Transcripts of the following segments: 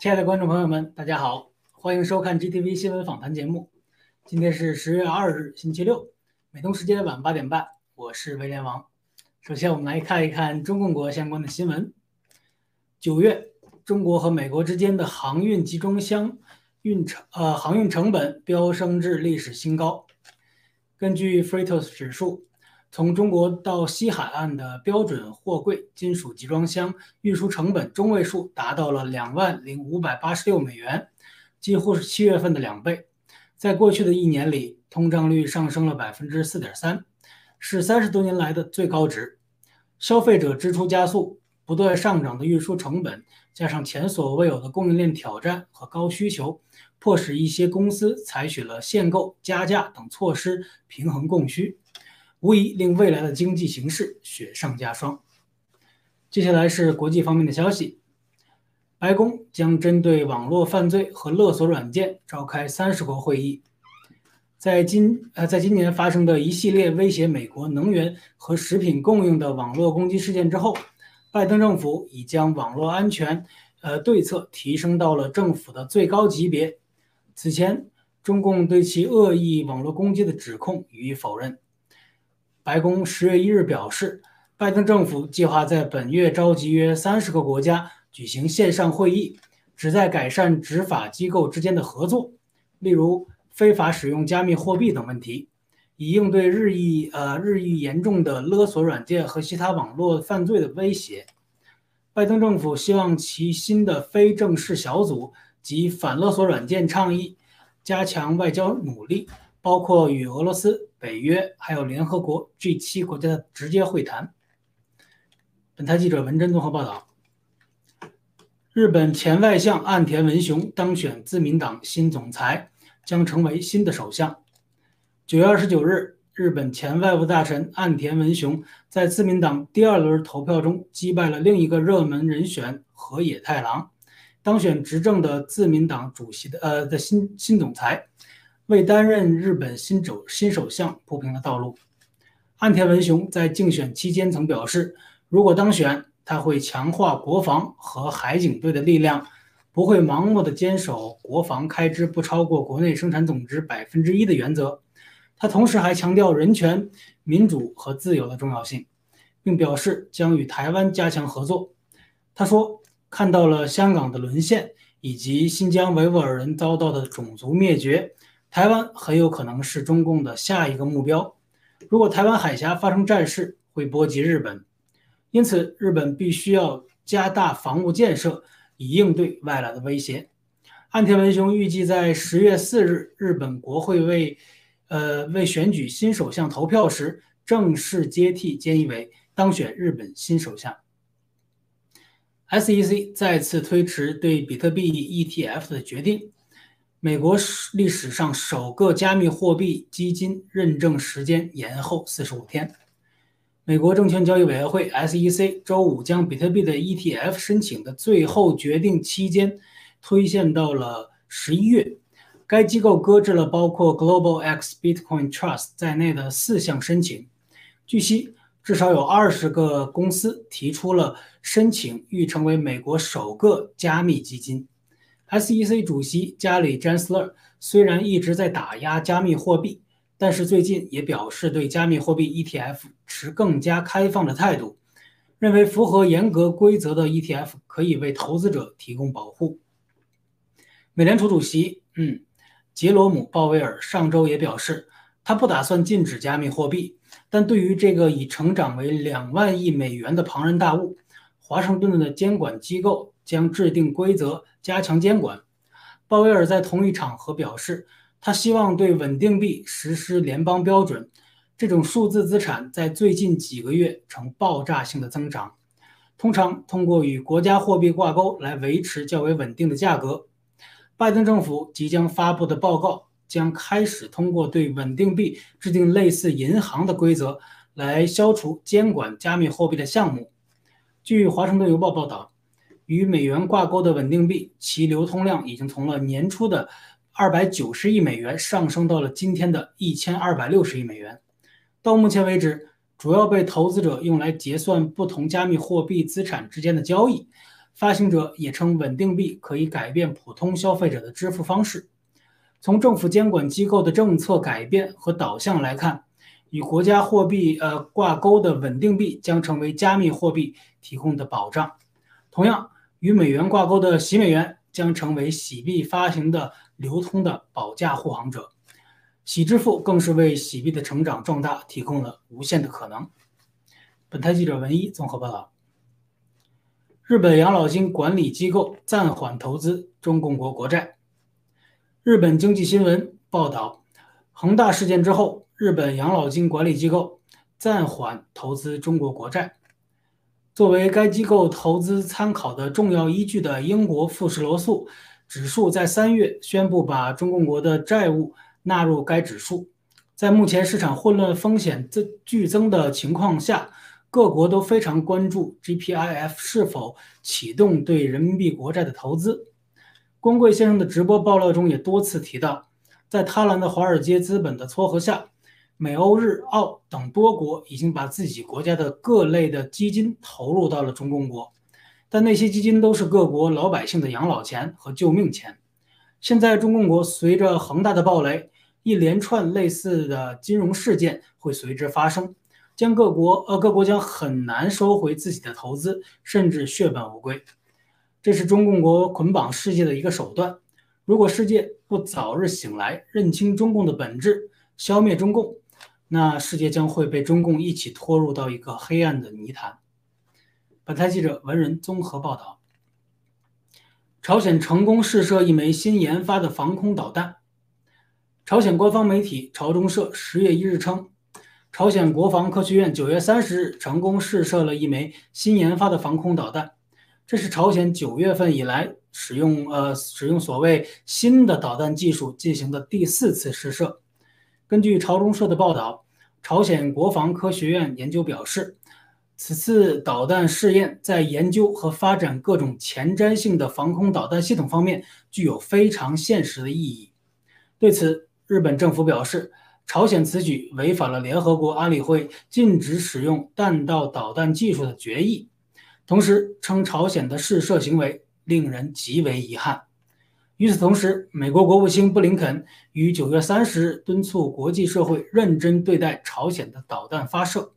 亲爱的观众朋友们，大家好，欢迎收看 GTV 新闻访谈节目。今天是十月二日，星期六，美东时间晚八点半，我是威廉王。首先，我们来看一看中共国相关的新闻。九月，中国和美国之间的航运集装箱运成呃航运成本飙升至历史新高。根据 Freightos 指数。从中国到西海岸的标准货柜金属集装箱运输成本中位数达到了两万零五百八十六美元，几乎是七月份的两倍。在过去的一年里，通胀率上升了百分之四点三，是三十多年来的最高值。消费者支出加速，不断上涨的运输成本，加上前所未有的供应链挑战和高需求，迫使一些公司采取了限购、加价等措施平衡供需。无疑令未来的经济形势雪上加霜。接下来是国际方面的消息，白宫将针对网络犯罪和勒索软件召开三十国会议。在今呃，在今年发生的一系列威胁美国能源和食品供应的网络攻击事件之后，拜登政府已将网络安全呃对策提升到了政府的最高级别。此前，中共对其恶意网络攻击的指控予以否认。白宫十月一日表示，拜登政府计划在本月召集约三十个国家举行线上会议，旨在改善执法机构之间的合作，例如非法使用加密货币等问题，以应对日益呃日益严重的勒索软件和其他网络犯罪的威胁。拜登政府希望其新的非正式小组及反勒索软件倡议加强外交努力。包括与俄罗斯、北约还有联合国 G 七国家的直接会谈。本台记者文珍综合报道：日本前外相岸田文雄当选自民党新总裁，将成为新的首相。九月二十九日，日本前外务大臣岸田文雄在自民党第二轮投票中击败了另一个热门人选河野太郎，当选执政的自民党主席的呃的新新总裁。为担任日本新首新首相铺平了道路。岸田文雄在竞选期间曾表示，如果当选，他会强化国防和海警队的力量，不会盲目的坚守国防开支不超过国内生产总值百分之一的原则。他同时还强调人权、民主和自由的重要性，并表示将与台湾加强合作。他说：“看到了香港的沦陷以及新疆维吾尔人遭到的种族灭绝。”台湾很有可能是中共的下一个目标。如果台湾海峡发生战事，会波及日本，因此日本必须要加大防务建设，以应对外来的威胁。岸田文雄预计在十月四日日本国会为，呃为选举新首相投票时，正式接替菅义伟当选日本新首相。SEC 再次推迟对比特币 ETF 的决定。美国史历史上首个加密货币基金认证时间延后四十五天。美国证券交易委员会 （SEC） 周五将比特币的 ETF 申请的最后决定期间推荐到了十一月。该机构搁置了包括 Global X Bitcoin Trust 在内的四项申请。据悉，至少有二十个公司提出了申请，欲成为美国首个加密基金。SEC 主席加里·詹斯勒虽然一直在打压加密货币，但是最近也表示对加密货币 ETF 持更加开放的态度，认为符合严格规则的 ETF 可以为投资者提供保护。美联储主席，嗯，杰罗姆·鲍威尔上周也表示，他不打算禁止加密货币，但对于这个已成长为两万亿美元的庞然大物，华盛顿的监管机构。将制定规则，加强监管。鲍威尔在同一场合表示，他希望对稳定币实施联邦标准。这种数字资产在最近几个月呈爆炸性的增长，通常通过与国家货币挂钩来维持较为稳定的价格。拜登政府即将发布的报告将开始通过对稳定币制定类似银行的规则，来消除监管加密货币的项目。据《华盛顿邮报》报道。与美元挂钩的稳定币，其流通量已经从了年初的二百九十亿美元上升到了今天的一千二百六十亿美元。到目前为止，主要被投资者用来结算不同加密货币资产之间的交易，发行者也称稳定币可以改变普通消费者的支付方式。从政府监管机构的政策改变和导向来看，与国家货币呃挂钩的稳定币将成为加密货币提供的保障。同样，与美元挂钩的洗美元将成为洗币发行的流通的保驾护航者。洗支付更是为洗币的成长壮大提供了无限的可能。本台记者文一综合报道。日本养老金管理机构暂缓投资中共国国债。日本经济新闻报道，恒大事件之后，日本养老金管理机构暂缓投资中国国债。作为该机构投资参考的重要依据的英国富时罗素指数在三月宣布把中共国的债务纳入该指数。在目前市场混乱、风险增剧增的情况下。各国都非常关注 GPIF 是否启动对人民币国债的投资。光贵先生的直播爆料中也多次提到，在贪婪的华尔街资本的撮合下，美、欧、日、澳等多国已经把自己国家的各类的基金投入到了中共国，但那些基金都是各国老百姓的养老钱和救命钱。现在中共国随着恒大的暴雷，一连串类似的金融事件会随之发生。将各国呃各国将很难收回自己的投资，甚至血本无归。这是中共国捆绑世界的一个手段。如果世界不早日醒来，认清中共的本质，消灭中共，那世界将会被中共一起拖入到一个黑暗的泥潭。本台记者文人综合报道：朝鲜成功试射一枚新研发的防空导弹。朝鲜官方媒体朝中社十月一日称。朝鲜国防科学院九月三十日成功试射了一枚新研发的防空导弹，这是朝鲜九月份以来使用呃使用所谓新的导弹技术进行的第四次试射。根据朝中社的报道，朝鲜国防科学院研究表示，此次导弹试验在研究和发展各种前瞻性的防空导弹系统方面具有非常现实的意义。对此，日本政府表示。朝鲜此举违反了联合国安理会禁止使用弹道导弹技术的决议，同时称朝鲜的试射行为令人极为遗憾。与此同时，美国国务卿布林肯于九月三十日敦促国际社会认真对待朝鲜的导弹发射。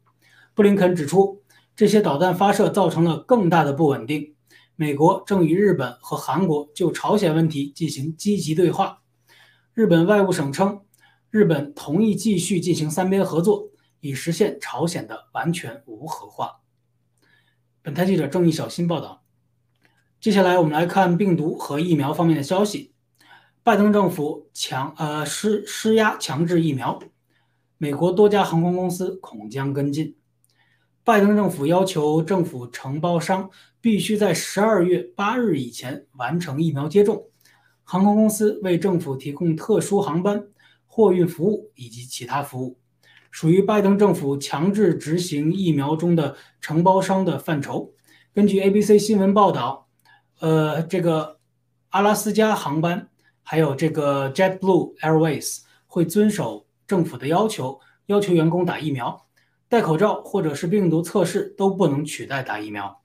布林肯指出，这些导弹发射造成了更大的不稳定。美国正与日本和韩国就朝鲜问题进行积极对话。日本外务省称。日本同意继续进行三边合作，以实现朝鲜的完全无核化。本台记者郑义小新报道。接下来我们来看病毒和疫苗方面的消息。拜登政府强呃施施压强制疫苗，美国多家航空公司恐将跟进。拜登政府要求政府承包商必须在十二月八日以前完成疫苗接种。航空公司为政府提供特殊航班。货运服务以及其他服务，属于拜登政府强制执行疫苗中的承包商的范畴。根据 ABC 新闻报道，呃，这个阿拉斯加航班还有这个 JetBlue Airways 会遵守政府的要求，要求员工打疫苗、戴口罩或者是病毒测试都不能取代打疫苗。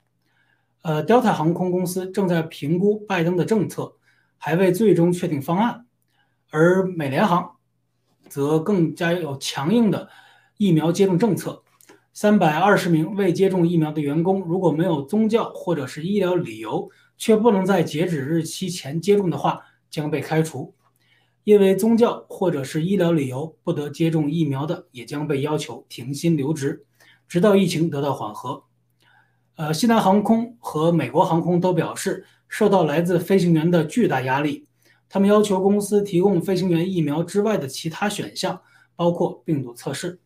呃，Delta 航空公司正在评估拜登的政策，还未最终确定方案，而美联航。则更加有强硬的疫苗接种政策。三百二十名未接种疫苗的员工，如果没有宗教或者是医疗理由，却不能在截止日期前接种的话，将被开除。因为宗教或者是医疗理由不得接种疫苗的，也将被要求停薪留职，直到疫情得到缓和。呃，西南航空和美国航空都表示，受到来自飞行员的巨大压力。他们要求公司提供飞行员疫苗之外的其他选项，包括病毒测试。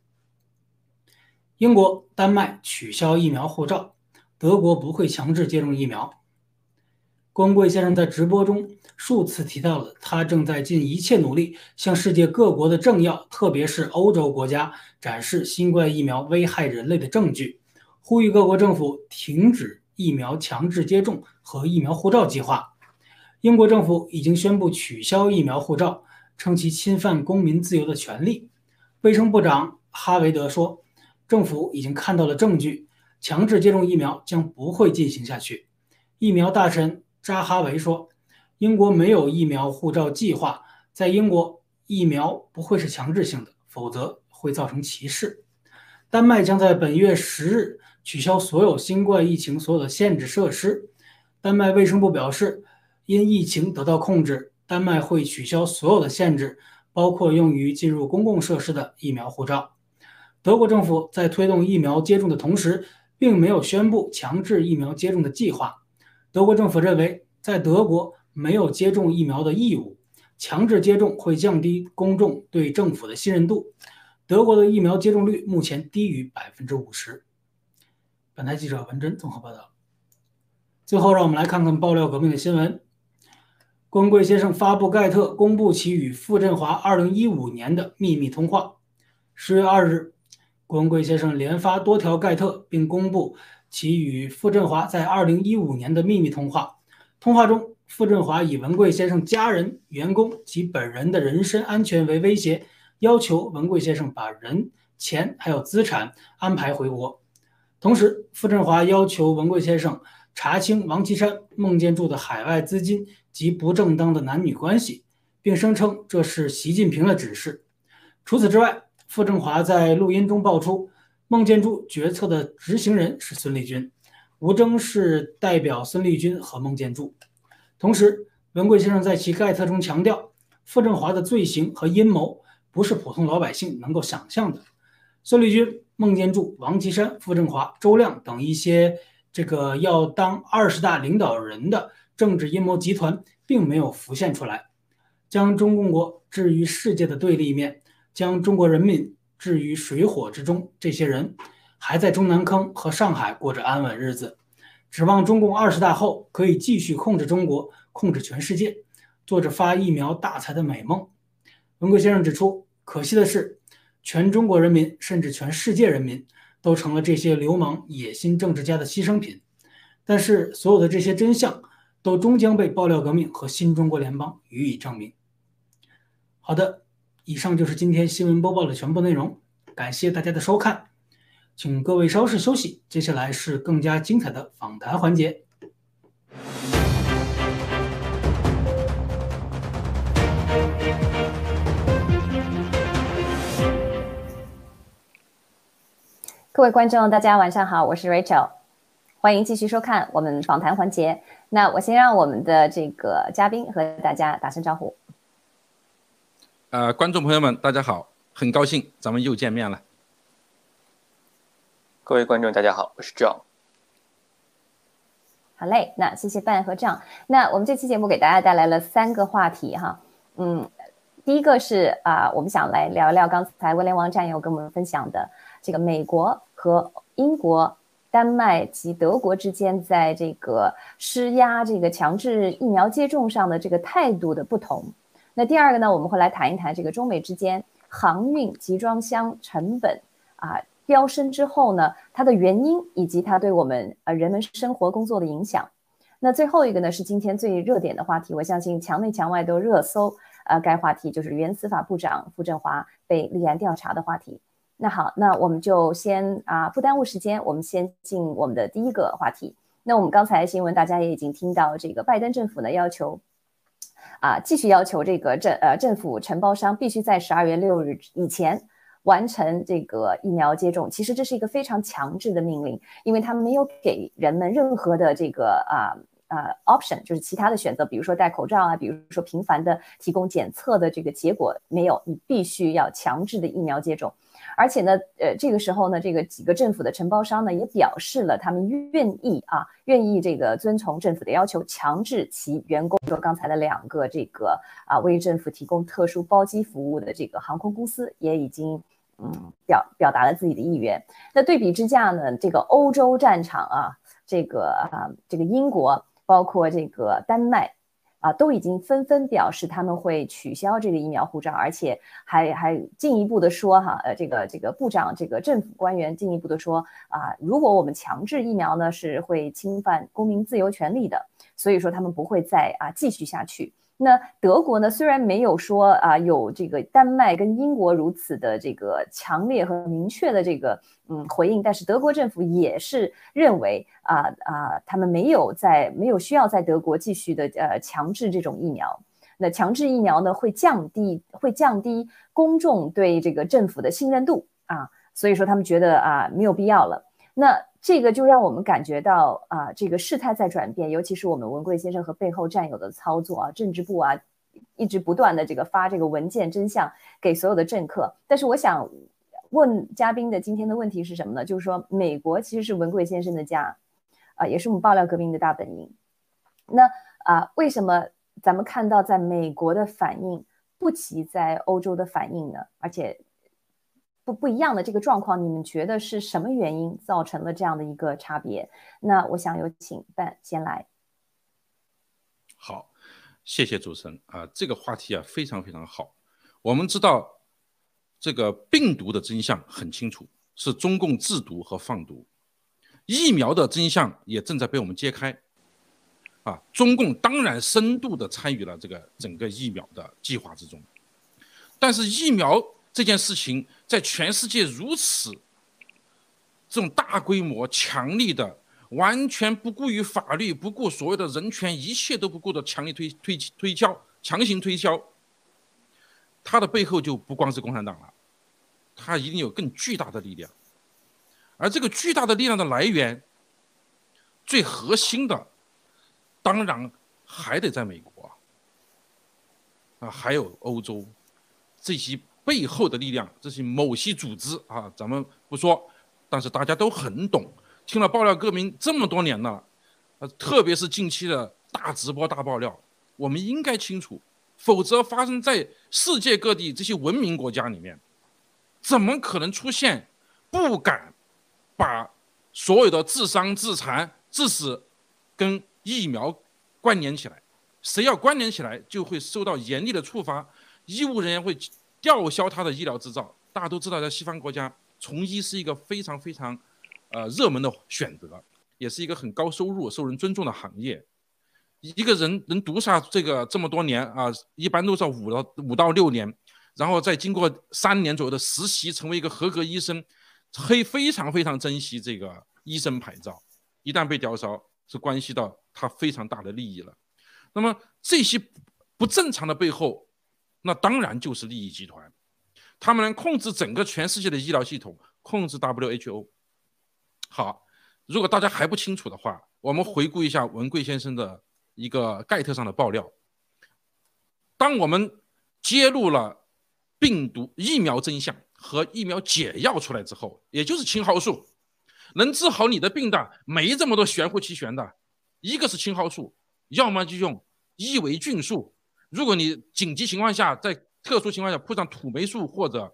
英国、丹麦取消疫苗护照，德国不会强制接种疫苗。光贵先生在直播中数次提到了，他正在尽一切努力向世界各国的政要，特别是欧洲国家展示新冠疫苗危害人类的证据，呼吁各国政府停止疫苗强制接种和疫苗护照计划。英国政府已经宣布取消疫苗护照，称其侵犯公民自由的权利。卫生部长哈维德说：“政府已经看到了证据，强制接种疫苗将不会进行下去。疫苗大臣扎哈维说：“英国没有疫苗护照计划，在英国疫苗不会是强制性的，否则会造成歧视。”丹麦将在本月十日取消所有新冠疫情所有的限制设施。丹麦卫生部表示，因疫情得到控制，丹麦会取消所有的限制，包括用于进入公共设施的疫苗护照。德国政府在推动疫苗接种的同时，并没有宣布强制疫苗接种的计划。德国政府认为，在德国没有接种疫苗的义务，强制接种会降低公众对政府的信任度。德国的疫苗接种率目前低于百分之五十。本台记者文珍综合报道。最后，让我们来看看爆料革命的新闻。郭文贵先生发布盖特公布其与傅振华二零一五年的秘密通话。十月二日，郭文贵先生连发多条盖特，并公布其与傅振华在二零一五年的秘密通话。通话中，傅振华以文贵先生家人、员工及本人的人身安全为威胁。要求文贵先生把人、钱还有资产安排回国，同时，傅振华要求文贵先生查清王岐山、孟建柱的海外资金及不正当的男女关系，并声称这是习近平的指示。除此之外，傅振华在录音中爆出，孟建柱决策的执行人是孙立军，吴征是代表孙立军和孟建柱。同时，文贵先生在其盖特中强调，傅政华的罪行和阴谋。不是普通老百姓能够想象的。孙立军、孟建柱、王岐山、傅政华、周亮等一些这个要当二十大领导人的政治阴谋集团，并没有浮现出来，将中共国置于世界的对立面，将中国人民置于水火之中。这些人还在中南坑和上海过着安稳日子，指望中共二十大后可以继续控制中国、控制全世界，做着发疫苗大财的美梦。文贵先生指出，可惜的是，全中国人民甚至全世界人民都成了这些流氓野心政治家的牺牲品。但是，所有的这些真相都终将被爆料革命和新中国联邦予以证明。好的，以上就是今天新闻播报的全部内容，感谢大家的收看，请各位稍事休息，接下来是更加精彩的访谈环节。各位观众，大家晚上好，我是 Rachel，欢迎继续收看我们访谈环节。那我先让我们的这个嘉宾和大家打声招呼。呃，观众朋友们，大家好，很高兴咱们又见面了。各位观众，大家好，我是 John。好嘞，那谢谢范和张。那我们这期节目给大家带来了三个话题哈，嗯，第一个是啊，我们想来聊聊刚才威廉王战友跟我们分享的。这个美国和英国、丹麦及德国之间在这个施压、这个强制疫苗接种上的这个态度的不同。那第二个呢，我们会来谈一谈这个中美之间航运集装箱成本啊飙升之后呢，它的原因以及它对我们呃人们生活工作的影响。那最后一个呢，是今天最热点的话题，我相信墙内墙外都热搜。呃，该话题就是原司法部长傅政华被立案调查的话题。那好，那我们就先啊，不耽误时间，我们先进我们的第一个话题。那我们刚才新闻大家也已经听到，这个拜登政府呢要求啊，继续要求这个政呃政府承包商必须在十二月六日以前完成这个疫苗接种。其实这是一个非常强制的命令，因为他们没有给人们任何的这个啊呃 option，就是其他的选择，比如说戴口罩啊，比如说频繁的提供检测的这个结果没有，你必须要强制的疫苗接种。而且呢，呃，这个时候呢，这个几个政府的承包商呢，也表示了他们愿意啊，愿意这个遵从政府的要求，强制其员工。说刚才的两个这个啊，为政府提供特殊包机服务的这个航空公司，也已经嗯表表达了自己的意愿。那对比之下呢，这个欧洲战场啊，这个啊，这个英国，包括这个丹麦。啊，都已经纷纷表示他们会取消这个疫苗护照，而且还还进一步的说哈，呃，这个这个部长，这个政府官员进一步的说啊，如果我们强制疫苗呢，是会侵犯公民自由权利的，所以说他们不会再啊继续下去。那德国呢？虽然没有说啊有这个丹麦跟英国如此的这个强烈和明确的这个嗯回应，但是德国政府也是认为啊啊，他们没有在没有需要在德国继续的呃强制这种疫苗。那强制疫苗呢，会降低会降低公众对这个政府的信任度啊，所以说他们觉得啊没有必要了。那这个就让我们感觉到啊，这个事态在转变，尤其是我们文贵先生和背后战友的操作啊，政治部啊，一直不断的这个发这个文件真相给所有的政客。但是我想问嘉宾的今天的问题是什么呢？就是说，美国其实是文贵先生的家，啊，也是我们爆料革命的大本营。那啊，为什么咱们看到在美国的反应不及在欧洲的反应呢？而且。不不一样的这个状况，你们觉得是什么原因造成了这样的一个差别？那我想有请范先来。好，谢谢主持人啊，这个话题啊非常非常好。我们知道这个病毒的真相很清楚，是中共制毒和放毒；疫苗的真相也正在被我们揭开。啊，中共当然深度的参与了这个整个疫苗的计划之中，但是疫苗。这件事情在全世界如此这种大规模、强力的、完全不顾于法律、不顾所谓的人权、一切都不顾的强力推推推销、强行推销，它的背后就不光是共产党了，它一定有更巨大的力量，而这个巨大的力量的来源，最核心的，当然还得在美国啊，还有欧洲。这些。背后的力量，这些某些组织啊，咱们不说，但是大家都很懂。听了爆料歌名这么多年了，呃，特别是近期的大直播、大爆料，我们应该清楚，否则发生在世界各地这些文明国家里面，怎么可能出现不敢把所有的自伤、自残、致死跟疫苗关联起来？谁要关联起来，就会受到严厉的处罚，医务人员会。吊销他的医疗执照，大家都知道，在西方国家，从医是一个非常非常，呃，热门的选择，也是一个很高收入、受人尊重的行业。一个人能读下这个这么多年啊，一般都是五到五到六年，然后再经过三年左右的实习，成为一个合格医生，以非常非常珍惜这个医生牌照。一旦被吊销，是关系到他非常大的利益了。那么这些不正常的背后。那当然就是利益集团，他们能控制整个全世界的医疗系统，控制 WHO。好，如果大家还不清楚的话，我们回顾一下文贵先生的一个盖特上的爆料。当我们揭露了病毒疫苗真相和疫苗解药出来之后，也就是青蒿素能治好你的病的，没这么多玄乎其玄的，一个是青蒿素，要么就用伊维菌素。如果你紧急情况下，在特殊情况下铺上土霉素或者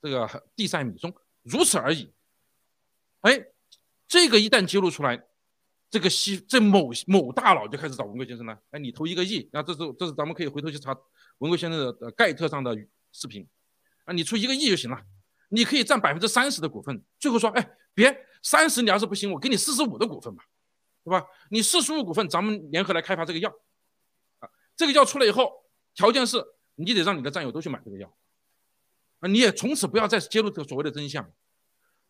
这个地塞米松，如此而已。哎，这个一旦揭露出来，这个西这某某大佬就开始找文贵先生了。哎，你投一个亿，那这是这是咱们可以回头去查文贵先生的盖特上的视频啊，你出一个亿就行了，你可以占百分之三十的股份。最后说，哎，别三十你要是不行，我给你四十五的股份吧，对吧？你四十五股份，咱们联合来开发这个药。这个药出来以后，条件是你得让你的战友都去买这个药，啊，你也从此不要再揭露这个所谓的真相，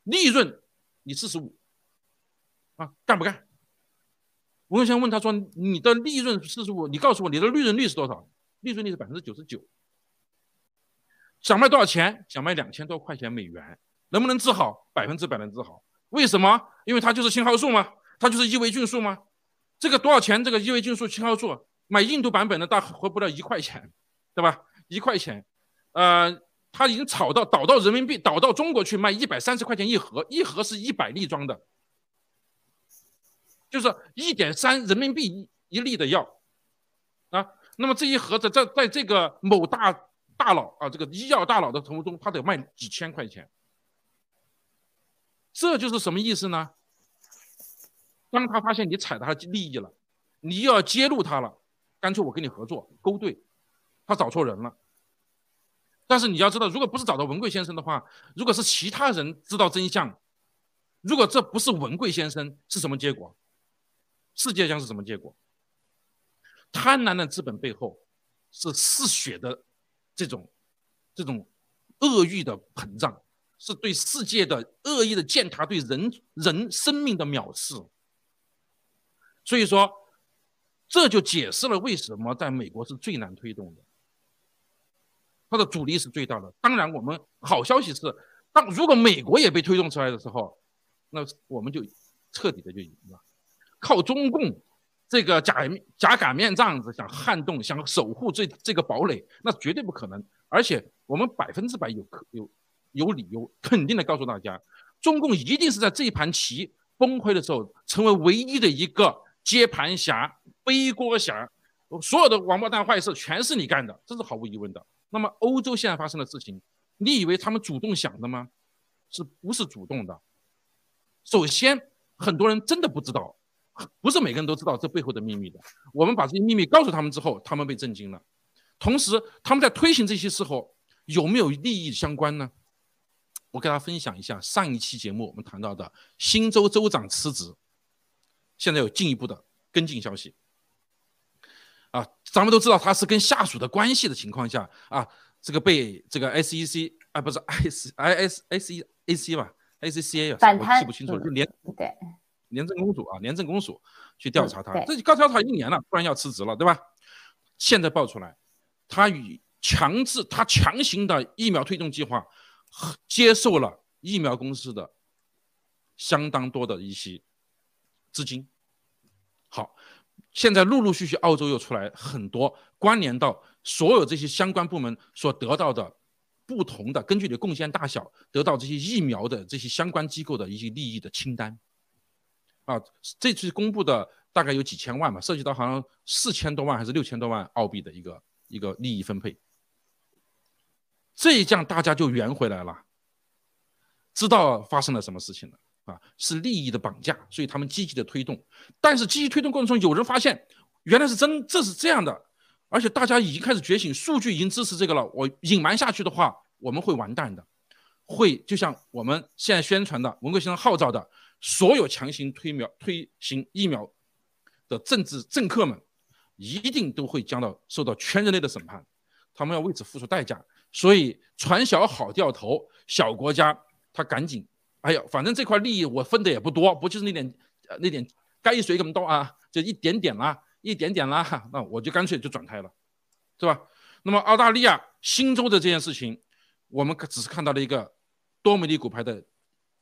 利润你四十五，啊，干不干？我想问他说，你的利润四十五，你告诉我你的利润率是多少？利润率是百分之九十九。想卖多少钱？想卖两千多块钱美元，能不能治好？百分之百能治好。为什么？因为它就是青蒿素吗？它就是伊维菌素吗？这个多少钱？这个伊维菌素、青蒿素？买印度版本的大回不了一块钱，对吧？一块钱，呃，他已经炒到倒到人民币，倒到中国去卖一百三十块钱一盒，一盒是一百粒装的，就是一点三人民币一一粒的药啊。那么这一盒子在在这个某大大佬啊，这个医药大佬的头中，他得卖几千块钱。这就是什么意思呢？当他发现你踩到他利益了，你又要揭露他了。干脆我跟你合作勾兑，他找错人了。但是你要知道，如果不是找到文贵先生的话，如果是其他人知道真相，如果这不是文贵先生，是什么结果？世界将是什么结果？贪婪的资本背后是嗜血的这种这种恶欲的膨胀，是对世界的恶意的践踏，对人人生命的藐视。所以说，这就解释了为什么在美国是最难推动的，它的阻力是最大的。当然，我们好消息是，当如果美国也被推动出来的时候，那我们就彻底的就赢了。靠中共这个假假擀面杖子想撼动、想守护这这个堡垒，那绝对不可能。而且我们百分之百有可有有理由肯定的告诉大家，中共一定是在这一盘棋崩溃的时候，成为唯一的一个。接盘侠、背锅侠，所有的王八蛋坏事全是你干的，这是毫无疑问的。那么欧洲现在发生的事情，你以为他们主动想的吗？是不是主动的？首先，很多人真的不知道，不是每个人都知道这背后的秘密的。我们把这些秘密告诉他们之后，他们被震惊了。同时，他们在推行这些时候有没有利益相关呢？我跟大家分享一下上一期节目我们谈到的新州州长辞职。现在有进一步的跟进消息，啊，咱们都知道他是跟下属的关系的情况下啊，这个被这个 SEC 啊不是 S I S S E A C 吧 A C C A 啊我记不清楚了，就廉对廉政公署啊，廉政公署去调查他，这刚调查一年了，突然要辞职了，对吧？现在爆出来，他与强制他强行的疫苗推动计划，接受了疫苗公司的相当多的一些。资金好，现在陆陆续续澳洲又出来很多关联到所有这些相关部门所得到的不同的，根据你的贡献大小得到这些疫苗的这些相关机构的一些利益的清单。啊，这次公布的大概有几千万吧，涉及到好像四千多万还是六千多万澳币的一个一个利益分配。这一降大家就圆回来了，知道发生了什么事情了。啊，是利益的绑架，所以他们积极的推动。但是积极推动过程中，有人发现原来是真，这是这样的，而且大家已经开始觉醒，数据已经支持这个了。我隐瞒下去的话，我们会完蛋的，会就像我们现在宣传的、文贵先生号召的，所有强行推苗推行疫苗的政治政客们，一定都会将到受到全人类的审判，他们要为此付出代价。所以船小好掉头，小国家他赶紧。哎呀，反正这块利益我分的也不多，不就是那点，那点该水么多啊，就一点点啦，一点点啦，那我就干脆就转开了，是吧？那么澳大利亚新州的这件事情，我们只是看到了一个多米尼骨牌的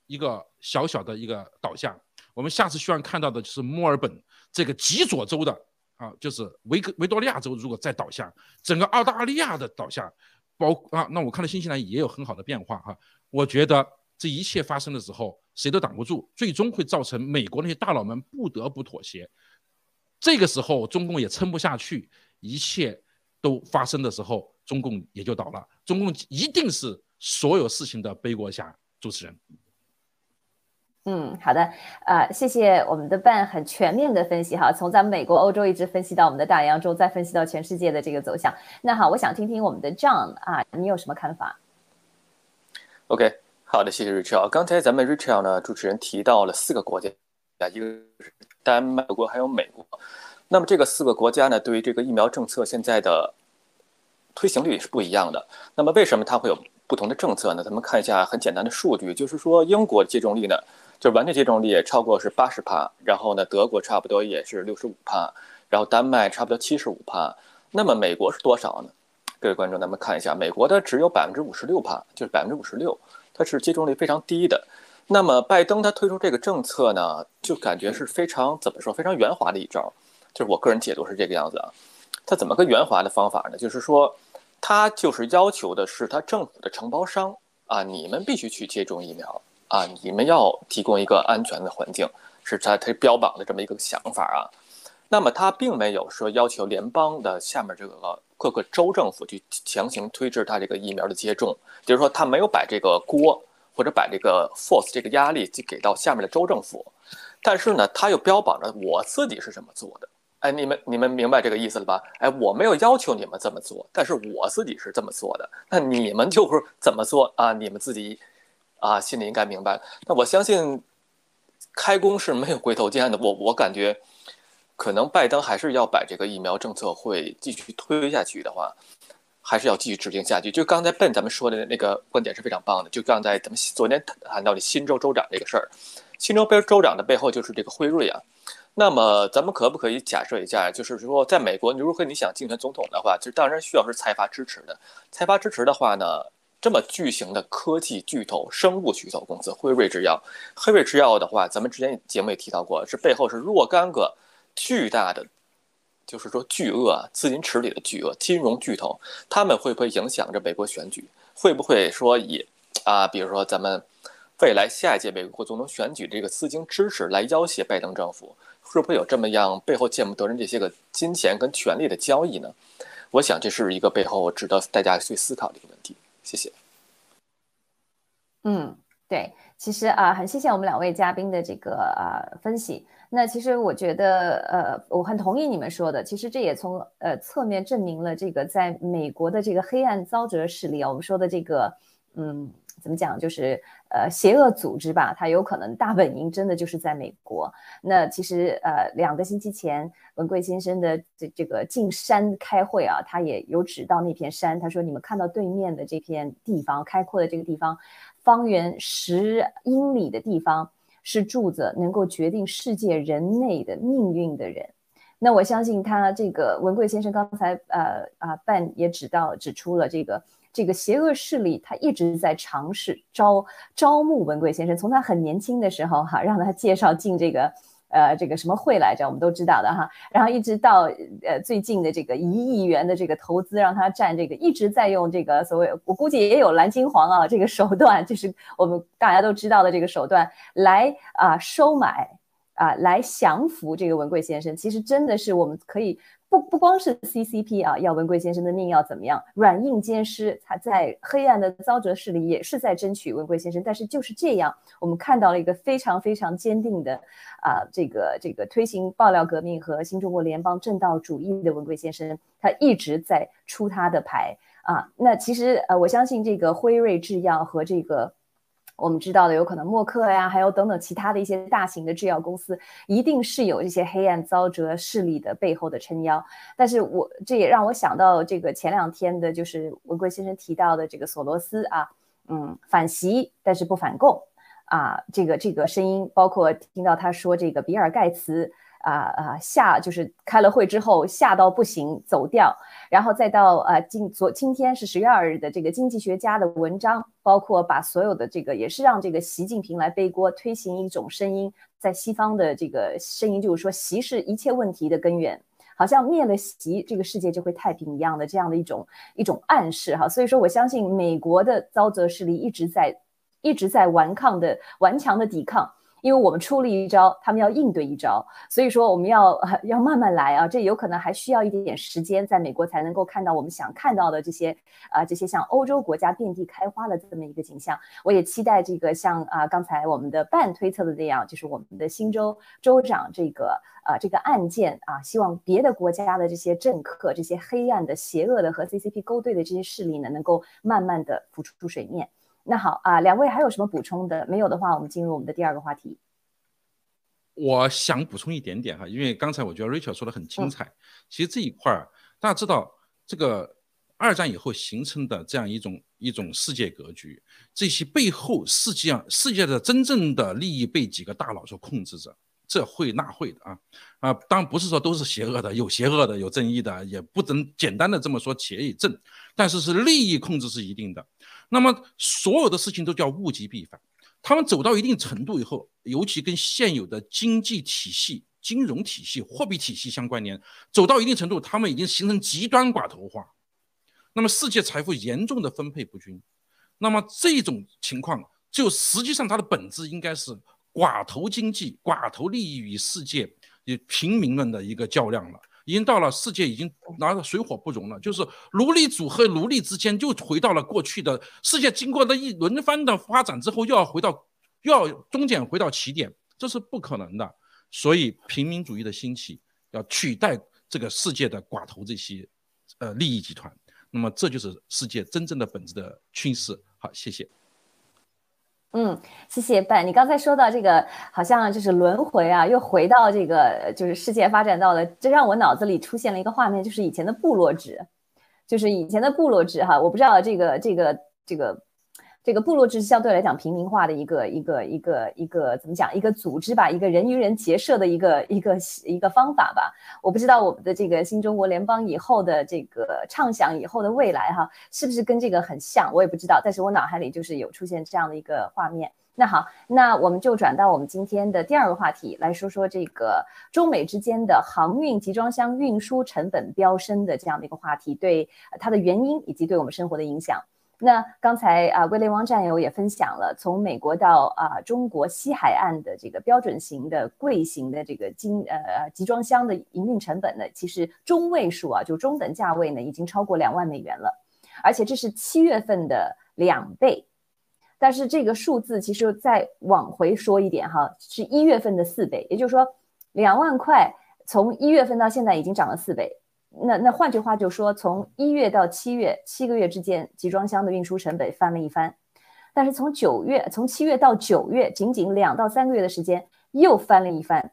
一个小小的一个倒下，我们下次希望看到的就是墨尔本这个极左州的啊，就是维维多利亚州如果再倒下，整个澳大利亚的倒下，包啊，那我看到新西兰也有很好的变化哈，我觉得。这一切发生的时候，谁都挡不住，最终会造成美国那些大佬们不得不妥协。这个时候，中共也撑不下去，一切都发生的时候，中共也就倒了。中共一定是所有事情的背锅侠。主持人，嗯，好的，呃，谢谢我们的办很全面的分析哈，从咱们美国、欧洲一直分析到我们的大洋洲，再分析到全世界的这个走向。那好，我想听听我们的 John 啊，你有什么看法？OK。好的，谢谢 Rachel。刚才咱们 Rachel 呢，主持人提到了四个国家，一个是丹麦国，还有美国。那么这个四个国家呢，对于这个疫苗政策现在的推行率是不一样的。那么为什么它会有不同的政策呢？咱们看一下很简单的数据，就是说英国接种率呢，就完全接种率也超过是八十帕，然后呢，德国差不多也是六十五帕，然后丹麦差不多七十五帕。那么美国是多少呢？各位观众，咱们看一下，美国的只有百分之五十六帕，就是百分之五十六。它是接种率非常低的，那么拜登他推出这个政策呢，就感觉是非常怎么说，非常圆滑的一招，就是我个人解读是这个样子啊。他怎么个圆滑的方法呢？就是说，他就是要求的是他政府的承包商啊，你们必须去接种疫苗啊，你们要提供一个安全的环境，是他他标榜的这么一个想法啊。那么他并没有说要求联邦的下面这个。各个州政府去强行推制他这个疫苗的接种，就是说他没有把这个锅或者把这个 force 这个压力去给到下面的州政府，但是呢，他又标榜着我自己是这么做的。哎，你们你们明白这个意思了吧？哎，我没有要求你们这么做，但是我自己是这么做的。那你们就是怎么做啊？你们自己啊，心里应该明白。那我相信开工是没有回头箭的。我我感觉。可能拜登还是要把这个疫苗政策会继续推下去的话，还是要继续执行下去。就刚才笨咱们说的那个观点是非常棒的。就刚才咱们昨天谈到的新州州长这个事儿，新州州州长的背后就是这个辉瑞啊。那么咱们可不可以假设一下，就是说在美国，如果你想竞选总统的话，就当然需要是财阀支持的。财阀支持的话呢，这么巨型的科技巨头、生物巨头公司辉瑞制药，辉瑞制药的话，咱们之前节目也提到过，是背后是若干个。巨大的，就是说巨鳄啊，资金池里的巨鳄，金融巨头，他们会不会影响着美国选举？会不会说以啊，比如说咱们未来下一届美国总统选举这个资金支持来要挟拜登政府？会不会有这么样背后见不得人这些个金钱跟权力的交易呢？我想这是一个背后值得大家去思考的一个问题。谢谢。嗯，对，其实啊，很谢谢我们两位嘉宾的这个呃分析。那其实我觉得，呃，我很同意你们说的。其实这也从呃侧面证明了这个在美国的这个黑暗糟折势力啊，我们说的这个，嗯，怎么讲，就是呃邪恶组织吧，它有可能大本营真的就是在美国。那其实呃两个星期前，文贵先生的这这个进山开会啊，他也有指到那片山，他说你们看到对面的这片地方，开阔的这个地方，方圆十英里的地方。是柱子能够决定世界人类的命运的人，那我相信他这个文贵先生刚才呃啊办也指到指出了这个这个邪恶势力，他一直在尝试招招募文贵先生，从他很年轻的时候哈，让他介绍进这个。呃，这个什么会来着？我们都知道的哈。然后一直到呃最近的这个一亿元的这个投资，让他占这个一直在用这个所谓，我估计也有蓝金黄啊这个手段，就是我们大家都知道的这个手段来啊收买啊来降服这个文贵先生。其实真的是我们可以。不不光是 CCP 啊，要文贵先生的命要怎么样？软硬兼施，他在黑暗的糟折势力也是在争取文贵先生。但是就是这样，我们看到了一个非常非常坚定的啊，这个这个推行爆料革命和新中国联邦正道主义的文贵先生，他一直在出他的牌啊。那其实呃，我相信这个辉瑞制药和这个。我们知道的有可能默克呀，还有等等其他的一些大型的制药公司，一定是有这些黑暗糟折势力的背后的撑腰。但是我这也让我想到这个前两天的，就是文贵先生提到的这个索罗斯啊，嗯，反袭但是不反共啊，这个这个声音，包括听到他说这个比尔盖茨。啊啊吓，就是开了会之后吓到不行走掉，然后再到啊今昨今天是十月二日的这个经济学家的文章，包括把所有的这个也是让这个习近平来背锅，推行一种声音，在西方的这个声音就是说习是一切问题的根源，好像灭了习这个世界就会太平一样的这样的一种一种暗示哈，所以说我相信美国的遭责势力一直在一直在顽抗的顽强的抵抗。因为我们出了一招，他们要应对一招，所以说我们要 要慢慢来啊，这有可能还需要一点点时间，在美国才能够看到我们想看到的这些啊这些像欧洲国家遍地开花的这么一个景象。我也期待这个像啊刚才我们的半推测的那样，就是我们的新州州长这个啊这个案件啊，希望别的国家的这些政客、这些黑暗的、邪恶的和 CCP 勾兑的这些势力呢，能够慢慢的浮出水面。那好啊，两位还有什么补充的？没有的话，我们进入我们的第二个话题。我想补充一点点哈，因为刚才我觉得 Rachel 说的很精彩。其实这一块儿，大家知道，这个二战以后形成的这样一种一种世界格局，这些背后世界上世界的真正的利益被几个大佬所控制着，这会那会的啊啊！当然不是说都是邪恶的，有邪恶的，有正义的，也不能简单的这么说邪与正，但是是利益控制是一定的。那么所有的事情都叫物极必反，他们走到一定程度以后，尤其跟现有的经济体系、金融体系、货币体系相关联，走到一定程度，他们已经形成极端寡头化。那么世界财富严重的分配不均，那么这种情况就实际上它的本质应该是寡头经济、寡头利益与世界与平民们的一个较量了。已经到了世界已经拿的水火不容了，就是奴隶主和奴隶之间就回到了过去的世界，经过了一轮番的发展之后，又要回到，又要终点回到起点，这是不可能的。所以平民主义的兴起要取代这个世界的寡头这些呃利益集团，那么这就是世界真正的本质的趋势。好，谢谢。嗯，谢谢半。你刚才说到这个，好像就是轮回啊，又回到这个，就是世界发展到了，这让我脑子里出现了一个画面，就是以前的部落制，就是以前的部落制哈。我不知道这个这个这个。这个部落制相对来讲平民化的一个一个一个一个怎么讲？一个组织吧，一个人与人结社的一个一个一个方法吧。我不知道我们的这个新中国联邦以后的这个畅想以后的未来哈，是不是跟这个很像？我也不知道，但是我脑海里就是有出现这样的一个画面。那好，那我们就转到我们今天的第二个话题来说说这个中美之间的航运集装箱运输成本飙升的这样的一个话题，对它的原因以及对我们生活的影响。那刚才啊，威廉王战友也分享了从美国到啊中国西海岸的这个标准型的贵型的这个金呃集装箱的营运成本呢，其实中位数啊，就中等价位呢，已经超过两万美元了，而且这是七月份的两倍。但是这个数字其实再往回说一点哈，是一月份的四倍，也就是说两万块从一月份到现在已经涨了四倍。那那换句话就说，从一月到七月七个月之间，集装箱的运输成本翻了一番，但是从九月从七月到九月，仅仅两到三个月的时间又翻了一番，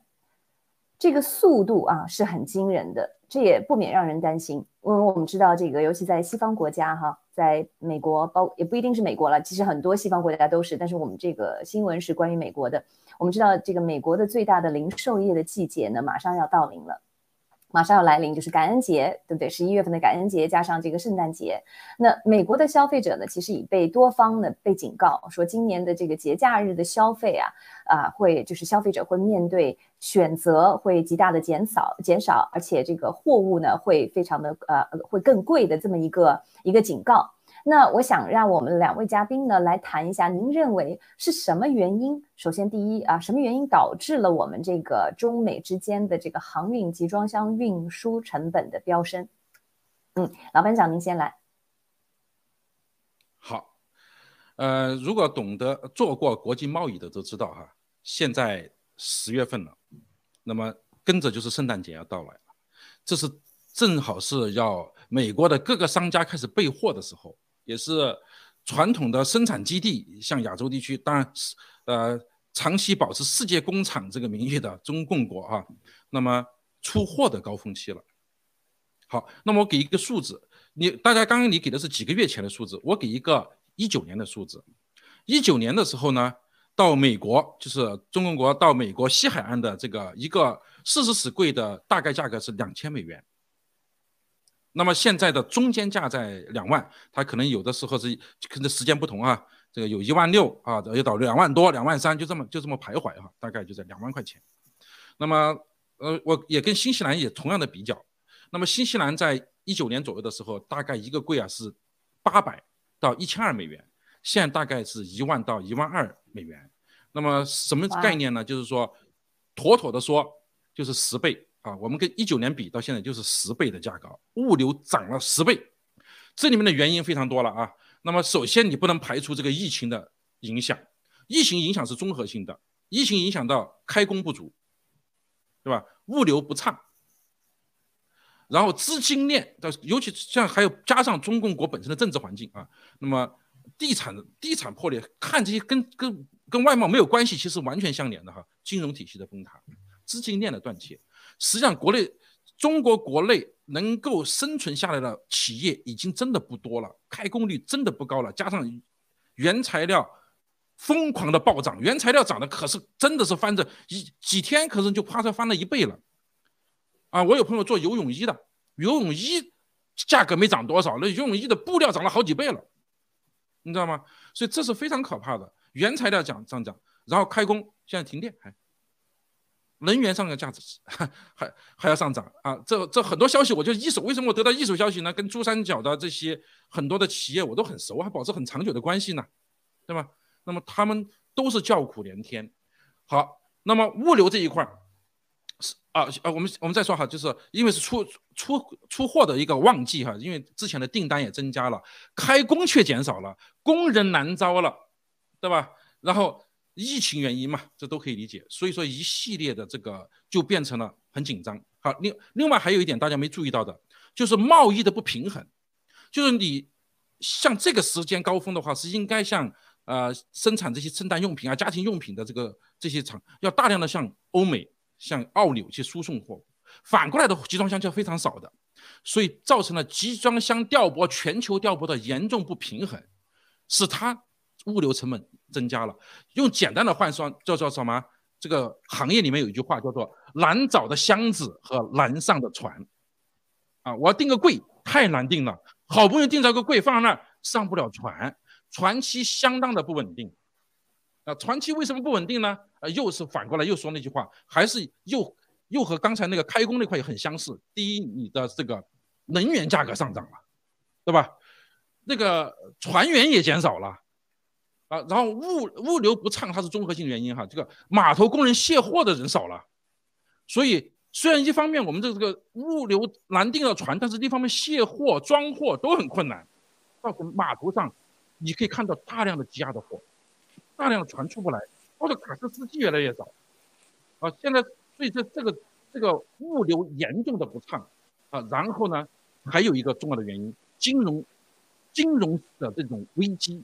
这个速度啊是很惊人的，这也不免让人担心。因为我们知道这个，尤其在西方国家哈，在美国包也不一定是美国了，其实很多西方国家都是，但是我们这个新闻是关于美国的。我们知道这个美国的最大的零售业的季节呢，马上要到临了。马上要来临，就是感恩节，对不对？十一月份的感恩节加上这个圣诞节，那美国的消费者呢，其实已被多方呢被警告说，今年的这个节假日的消费啊，啊，会就是消费者会面对选择会极大的减少，减少，而且这个货物呢会非常的呃会更贵的这么一个一个警告。那我想让我们两位嘉宾呢来谈一下，您认为是什么原因？首先，第一啊，什么原因导致了我们这个中美之间的这个航运集装箱运输成本的飙升？嗯，老班长，您先来。好，呃，如果懂得做过国际贸易的都知道哈，现在十月份了，那么跟着就是圣诞节要到来了，这是正好是要美国的各个商家开始备货的时候。也是传统的生产基地，像亚洲地区，当然是呃长期保持世界工厂这个名誉的中共国啊，那么出货的高峰期了。好，那么我给一个数字，你大家刚刚你给的是几个月前的数字，我给一个一九年的数字。一九年的时候呢，到美国就是中共国到美国西海岸的这个一个四十尺柜的大概价格是两千美元。那么现在的中间价在两万，它可能有的时候是跟着时间不同啊，这个有一万六啊，有到两万多、两万三，就这么就这么徘徊哈，大概就在两万块钱。那么呃，我也跟新西兰也同样的比较，那么新西兰在一九年左右的时候，大概一个柜啊是八百到一千二美元，现在大概是一万到一万二美元。那么什么概念呢？就是说，妥妥的说，就是十倍。啊，我们跟一九年比，到现在就是十倍的价格，物流涨了十倍，这里面的原因非常多了啊。那么首先你不能排除这个疫情的影响，疫情影响是综合性的，疫情影响到开工不足，对吧？物流不畅，然后资金链的，尤其像还有加上中共国本身的政治环境啊，那么地产地产破裂，看这些跟跟跟外贸没有关系，其实完全相连的哈，金融体系的崩塌，资金链的断切。实际上，国内中国国内能够生存下来的企业已经真的不多了，开工率真的不高了。加上原材料疯狂的暴涨，原材料涨的可是真的是翻着一几天，可是就啪嚓翻了一倍了。啊，我有朋友做游泳衣的，游泳衣价格没涨多少，那游泳衣的布料涨了好几倍了，你知道吗？所以这是非常可怕的，原材料涨上涨，然后开工现在停电还。能源上的价值 还还要上涨啊！这这很多消息，我就一手。为什么我得到一手消息呢？跟珠三角的这些很多的企业我都很熟，还保持很长久的关系呢，对吧？那么他们都是叫苦连天。好，那么物流这一块是啊啊，我们我们再说哈，就是因为是出出出货的一个旺季哈，因为之前的订单也增加了，开工却减少了，工人难招了，对吧？然后。疫情原因嘛，这都可以理解。所以说一系列的这个就变成了很紧张。好，另另外还有一点大家没注意到的，就是贸易的不平衡。就是你像这个时间高峰的话，是应该像呃生产这些圣诞用品啊、家庭用品的这个这些厂，要大量的向欧美、向澳纽去输送货，反过来的集装箱就非常少的，所以造成了集装箱调拨全球调拨的严重不平衡，使它物流成本增加了。用简单的换算叫做什么？这个行业里面有一句话叫做“难找的箱子和难上的船”，啊，我要订个柜太难订了，好不容易订着个柜放在那儿上不了船，船期相当的不稳定，啊，船期为什么不稳定呢？啊，又是反过来又说那句话，还是又又和刚才那个开工那块也很相似。第一，你的这个能源价格上涨了，对吧？那个船员也减少了。啊，然后物物流不畅，它是综合性原因哈。这个码头工人卸货的人少了，所以虽然一方面我们这这个物流难订到船，但是另一方面卸货装货都很困难，造成码头上你可以看到大量的积压的货，大量的船出不来，或者卡车司机越来越少。啊，现在所以这这个这个物流严重的不畅啊，然后呢还有一个重要的原因，金融金融的这种危机。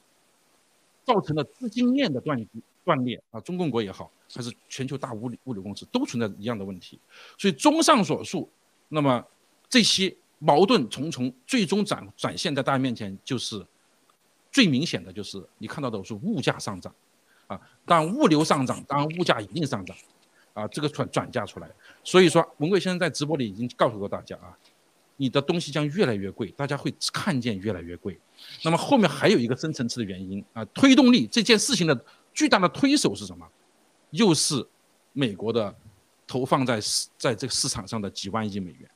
造成了资金链的断断裂啊，中共国也好，还是全球大物流物流公司都存在一样的问题。所以综上所述，那么这些矛盾重重，最终展展现在大家面前，就是最明显的就是你看到的是物价上涨啊，当物流上涨，当物价一定上涨啊，这个转转嫁出来。所以说，文贵先生在直播里已经告诉过大家啊。你的东西将越来越贵，大家会看见越来越贵。那么后面还有一个深层次的原因啊，推动力这件事情的巨大的推手是什么？又是美国的投放在在这个市场上的几万亿美元。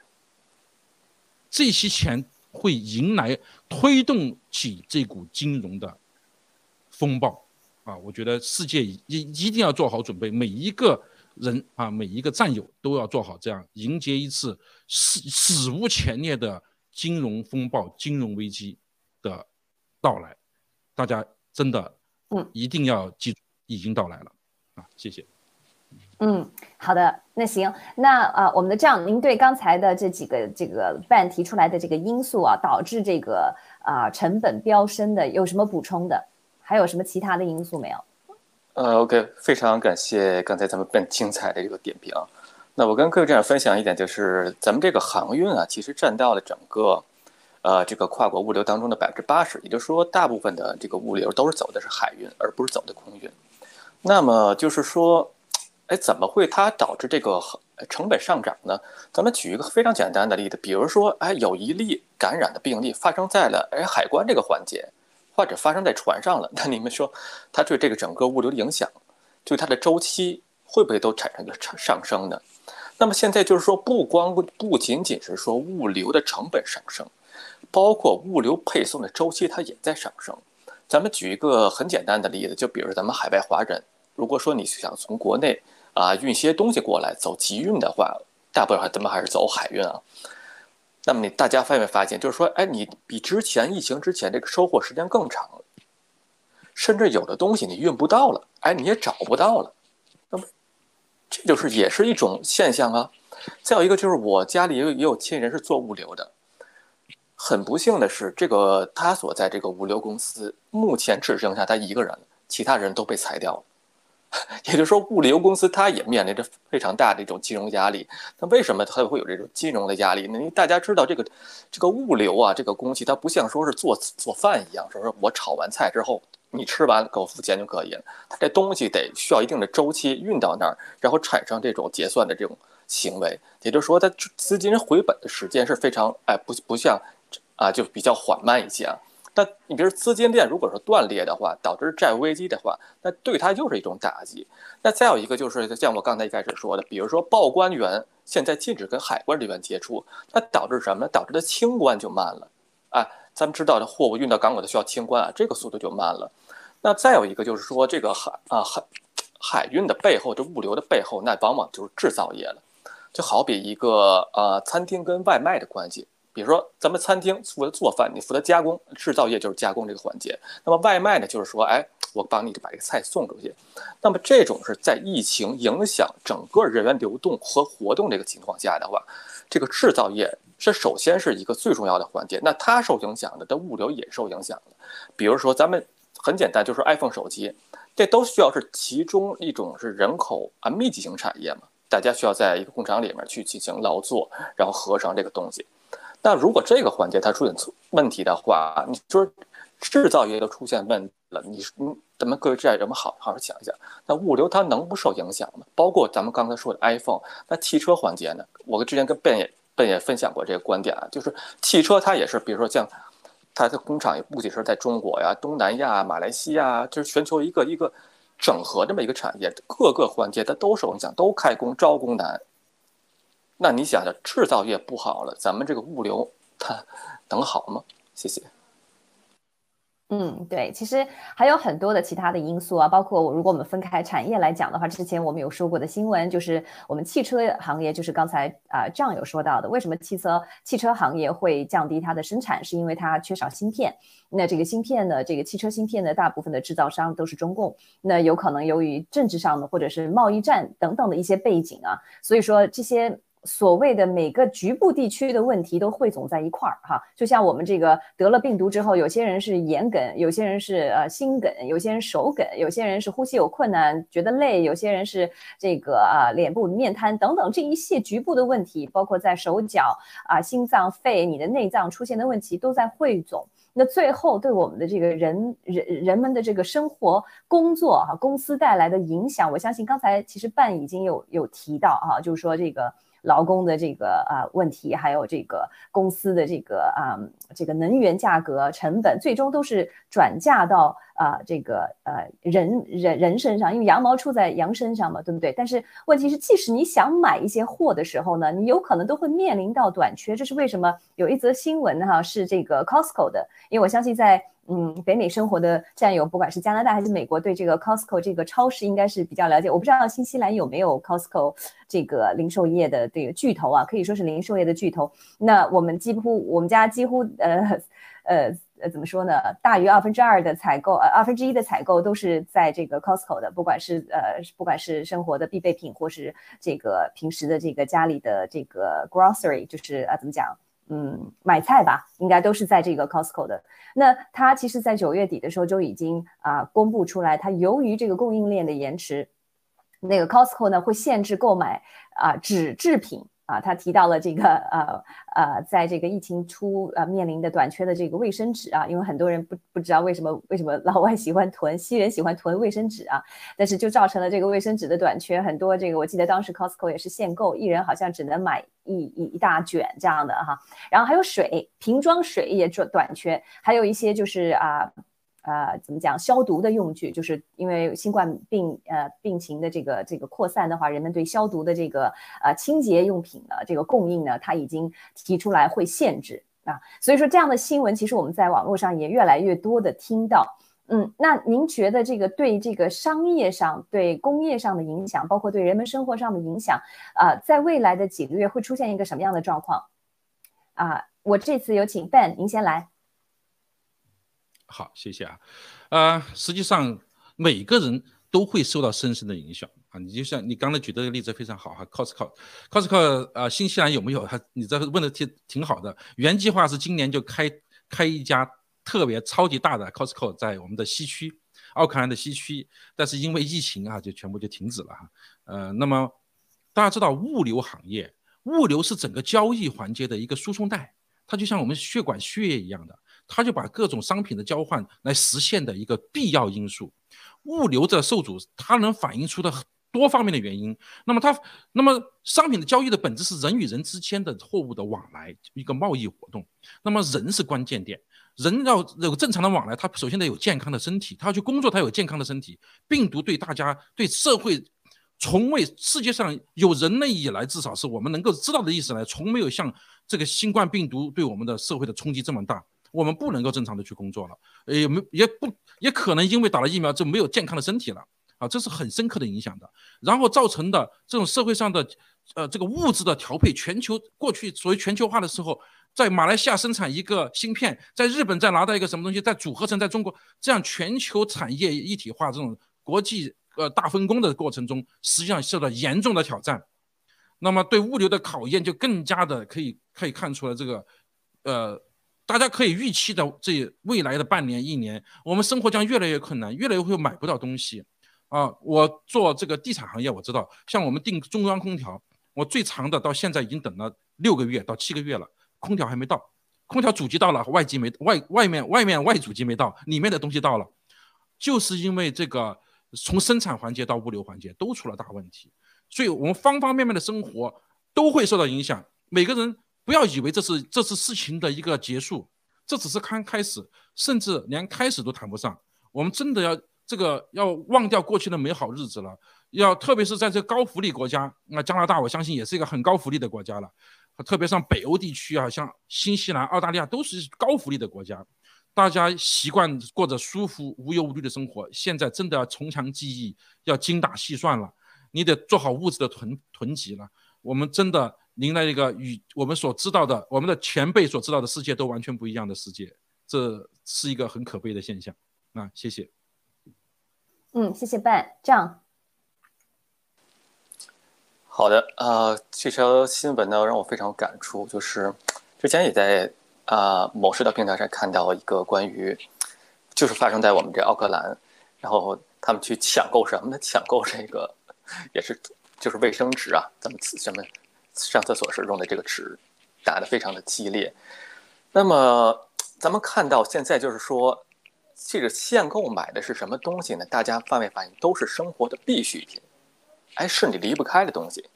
这些钱会迎来推动起这股金融的风暴啊！我觉得世界一一定要做好准备，每一个。人啊，每一个战友都要做好这样迎接一次史史无前例的金融风暴、金融危机的到来。大家真的，嗯，一定要记住，已经到来了啊！谢谢。嗯，好的，那行，那啊，我们的这样，您对刚才的这几个这个办提出来的这个因素啊，导致这个啊成本飙升的，有什么补充的？还有什么其他的因素没有？呃，OK，非常感谢刚才咱们办精彩的这个点评。那我跟各位这样分享一点，就是咱们这个航运啊，其实占到了整个，呃，这个跨国物流当中的百分之八十，也就是说，大部分的这个物流都是走的是海运，而不是走的空运。那么就是说，哎，怎么会它导致这个成本上涨呢？咱们举一个非常简单的例子，比如说，哎，有一例感染的病例发生在了哎海关这个环节。或者发生在船上了，那你们说，它对这个整个物流的影响，对它的周期会不会都产生一个上上升呢？那么现在就是说，不光不仅仅是说物流的成本上升，包括物流配送的周期它也在上升。咱们举一个很简单的例子，就比如咱们海外华人，如果说你想从国内啊运些东西过来走集运的话，大部分咱们还是走海运啊。那么你大家发没发现，就是说，哎，你比之前疫情之前这个收货时间更长了，甚至有的东西你运不到了，哎，你也找不到了。这就是也是一种现象啊。再有一个就是我家里也有也有亲人是做物流的，很不幸的是，这个他所在这个物流公司目前只剩下他一个人了，其他人都被裁掉了。也就是说，物流公司它也面临着非常大的一种金融压力。那为什么它会有这种金融的压力？那大家知道，这个这个物流啊，这个工具它不像说是做做饭一样，说是我炒完菜之后你吃完给我付钱就可以了。它这东西得需要一定的周期运到那儿，然后产生这种结算的这种行为。也就是说，它资金回本的时间是非常哎不不像啊就比较缓慢一些啊。那你比如资金链如果说断裂的话，导致债务危机的话，那对它又是一种打击。那再有一个就是像我刚才一开始说的，比如说报关员现在禁止跟海关人员接触，那导致什么？导致它清关就慢了。啊，咱们知道的货物运到港口的需要清关啊，这个速度就慢了。那再有一个就是说这个海啊海海运的背后，这物流的背后，那往往就是制造业了。就好比一个呃餐厅跟外卖的关系。比如说，咱们餐厅负责做饭，你负责加工，制造业就是加工这个环节。那么外卖呢，就是说，哎，我帮你把这个菜送出去。那么这种是在疫情影响整个人员流动和活动这个情况下的话，这个制造业这首先是一个最重要的环节。那它受影响的，的物流也受影响了。比如说，咱们很简单，就是 iPhone 手机，这都需要是其中一种是人口啊密集型产业嘛，大家需要在一个工厂里面去进行劳作，然后合成这个东西。那如果这个环节它出现问题的话，你说制造业都出现问题了，你你咱们各位这样人们好好好想一想，那物流它能不受影响吗？包括咱们刚才说的 iPhone，那汽车环节呢？我之前跟贝本也分享过这个观点啊，就是汽车它也是，比如说像。它的工厂也不仅是在中国呀、东南亚、马来西亚，就是全球一个一个整合这么一个产业，各个环节它都受影响，都开工招工难。那你想想，制造业不好了，咱们这个物流它能好吗？谢谢。嗯，对，其实还有很多的其他的因素啊，包括如果我们分开产业来讲的话，之前我们有说过的新闻，就是我们汽车行业，就是刚才啊这样有说到的，为什么汽车汽车行业会降低它的生产，是因为它缺少芯片。那这个芯片呢，这个汽车芯片的大部分的制造商都是中共，那有可能由于政治上的或者是贸易战等等的一些背景啊，所以说这些。所谓的每个局部地区的问题都汇总在一块儿哈，就像我们这个得了病毒之后，有些人是眼梗，有些人是呃心梗，有些人手梗，有些人是呼吸有困难，觉得累，有些人是这个啊脸部面瘫等等，这一系局部的问题，包括在手脚啊、心脏、肺、你的内脏出现的问题，都在汇总。那最后对我们的这个人人人们的这个生活、工作哈、公司带来的影响，我相信刚才其实办已经有有提到哈，就是说这个。劳工的这个啊问题，还有这个公司的这个啊这个能源价格成本，最终都是转嫁到啊这个呃人人人身上，因为羊毛出在羊身上嘛，对不对？但是问题是，即使你想买一些货的时候呢，你有可能都会面临到短缺。这是为什么？有一则新闻哈，是这个 Costco 的，因为我相信在。嗯，北美生活的战友，不管是加拿大还是美国，对这个 Costco 这个超市应该是比较了解。我不知道新西兰有没有 Costco 这个零售业的这个巨头啊，可以说是零售业的巨头。那我们几乎，我们家几乎，呃，呃，呃，怎么说呢？大于二分之二的采购，呃，二分之一的采购都是在这个 Costco 的，不管是呃，不管是生活的必备品，或是这个平时的这个家里的这个 grocery，就是啊，怎么讲？嗯，买菜吧，应该都是在这个 Costco 的。那它其实，在九月底的时候就已经啊公布出来，它由于这个供应链的延迟，那个 Costco 呢会限制购买啊纸制品啊。他提到了这个呃呃，在这个疫情初呃面临的短缺的这个卫生纸啊，因为很多人不不知道为什么为什么老外喜欢囤，西人喜欢囤卫生纸啊，但是就造成了这个卫生纸的短缺。很多这个我记得当时 Costco 也是限购，一人好像只能买。一一一大卷这样的哈，然后还有水瓶装水也短短缺，还有一些就是啊呃怎么讲消毒的用具，就是因为新冠病呃病情的这个这个扩散的话，人们对消毒的这个呃清洁用品的这个供应呢，它已经提出来会限制啊，所以说这样的新闻其实我们在网络上也越来越多的听到。嗯，那您觉得这个对这个商业上、对工业上的影响，包括对人们生活上的影响，啊，在未来的几个月会出现一个什么样的状况？啊，我这次有请 Ben，您先来。好，谢谢啊。呃，实际上每个人都会受到深深的影响啊。你就像你刚才举的这个例子非常好哈，Costco，Costco，呃，新西兰有没有？他你这问的挺挺好的。原计划是今年就开开一家。特别超级大的 Costco 在我们的西区，奥克兰的西区，但是因为疫情啊，就全部就停止了哈。呃，那么大家知道物流行业，物流是整个交易环节的一个输送带，它就像我们血管血液一样的，它就把各种商品的交换来实现的一个必要因素。物流的受阻，它能反映出的多方面的原因。那么它，那么商品的交易的本质是人与人之间的货物的往来，一个贸易活动。那么人是关键点。人要有正常的往来，他首先得有健康的身体，他要去工作，他有健康的身体。病毒对大家、对社会，从未世界上有人类以来，至少是我们能够知道的意思来，从没有像这个新冠病毒对我们的社会的冲击这么大。我们不能够正常的去工作了，也没也不也可能因为打了疫苗就没有健康的身体了啊，这是很深刻的影响的。然后造成的这种社会上的，呃，这个物质的调配，全球过去所谓全球化的时候。在马来西亚生产一个芯片，在日本再拿到一个什么东西，再组合成在中国，这样全球产业一体化这种国际呃大分工的过程中，实际上受到严重的挑战。那么对物流的考验就更加的可以可以看出来这个，呃，大家可以预期的这未来的半年一年，我们生活将越来越困难，越来越会买不到东西。啊，我做这个地产行业，我知道，像我们订中央空调，我最长的到现在已经等了六个月到七个月了，空调还没到，空调主机到了，外机没外外面外面外主机没到，里面的东西到了，就是因为这个从生产环节到物流环节都出了大问题，所以我们方方面面的生活都会受到影响。每个人不要以为这是这是事情的一个结束，这只是刚开始，甚至连开始都谈不上。我们真的要。这个要忘掉过去的美好日子了，要特别是在这高福利国家，那加拿大我相信也是一个很高福利的国家了，特别像北欧地区啊，像新西兰、澳大利亚都是高福利的国家，大家习惯过着舒服、无忧无虑的生活，现在真的要从长计议，要精打细算了，你得做好物质的囤囤积了。我们真的迎来一个与我们所知道的、我们的前辈所知道的世界都完全不一样的世界，这是一个很可悲的现象。啊，谢谢。嗯，谢谢办这样。好的，呃，这条新闻呢让我非常有感触，就是之前也在啊某社交平台上看到一个关于，就是发生在我们这奥克兰，然后他们去抢购什么呢？抢购这个 也是就是卫生纸啊，咱们什么上厕所时用的这个纸，打的非常的激烈。那么咱们看到现在就是说。这个限购买的是什么东西呢？大家发没发现都是生活的必需品，哎，是你离不开的东西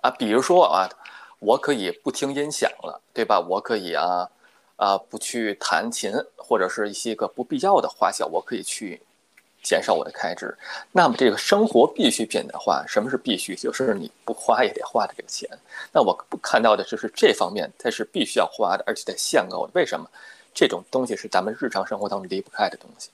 啊。比如说啊，我可以不听音响了，对吧？我可以啊啊不去弹琴，或者是一些个不必要的花销，我可以去减少我的开支。那么这个生活必需品的话，什么是必须？就是你不花也得花的这个钱。那我看到的就是这方面，它是必须要花的，而且得限购的。为什么？这种东西是咱们日常生活当中离不开的东西。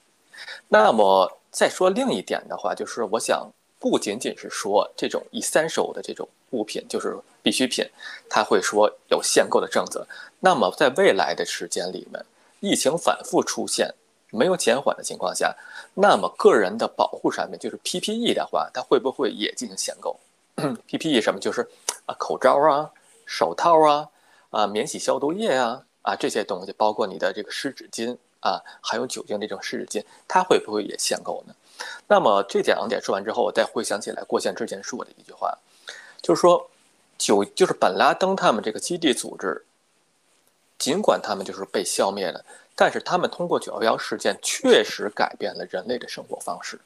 那么再说另一点的话，就是我想不仅仅是说这种一三手的这种物品，就是必需品，它会说有限购的政策。那么在未来的时间里面，疫情反复出现没有减缓的情况下，那么个人的保护上面，就是 PPE 的话，它会不会也进行限购？PPE 什么？就是啊，口罩啊，手套啊，啊，免洗消毒液啊。啊，这些东西包括你的这个湿纸巾啊，还有酒精这种湿纸巾，它会不会也限购呢？那么这两点说完之后，我再回想起来郭宪之前说的一句话，就是说，九就是本拉登他们这个基地组织，尽管他们就是被消灭了，但是他们通过九幺幺事件确实改变了人类的生活方式，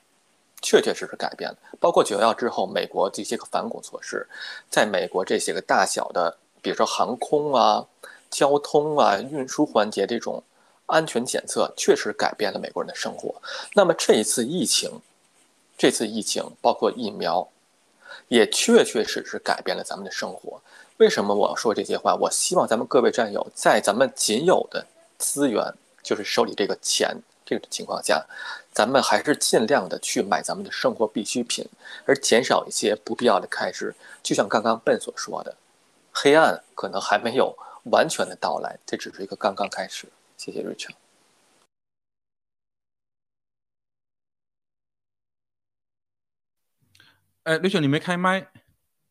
确确实实改变了。包括九幺幺之后，美国这些个反恐措施，在美国这些个大小的，比如说航空啊。交通啊，运输环节这种安全检测确实改变了美国人的生活。那么这一次疫情，这次疫情包括疫苗，也确确实实改变了咱们的生活。为什么我要说这些话？我希望咱们各位战友在咱们仅有的资源，就是手里这个钱这个情况下，咱们还是尽量的去买咱们的生活必需品，而减少一些不必要的开支。就像刚刚笨所说的，黑暗可能还没有。完全的到来，这只是一个刚刚开始。谢谢瑞秋。哎，瑞秋，你没开麦，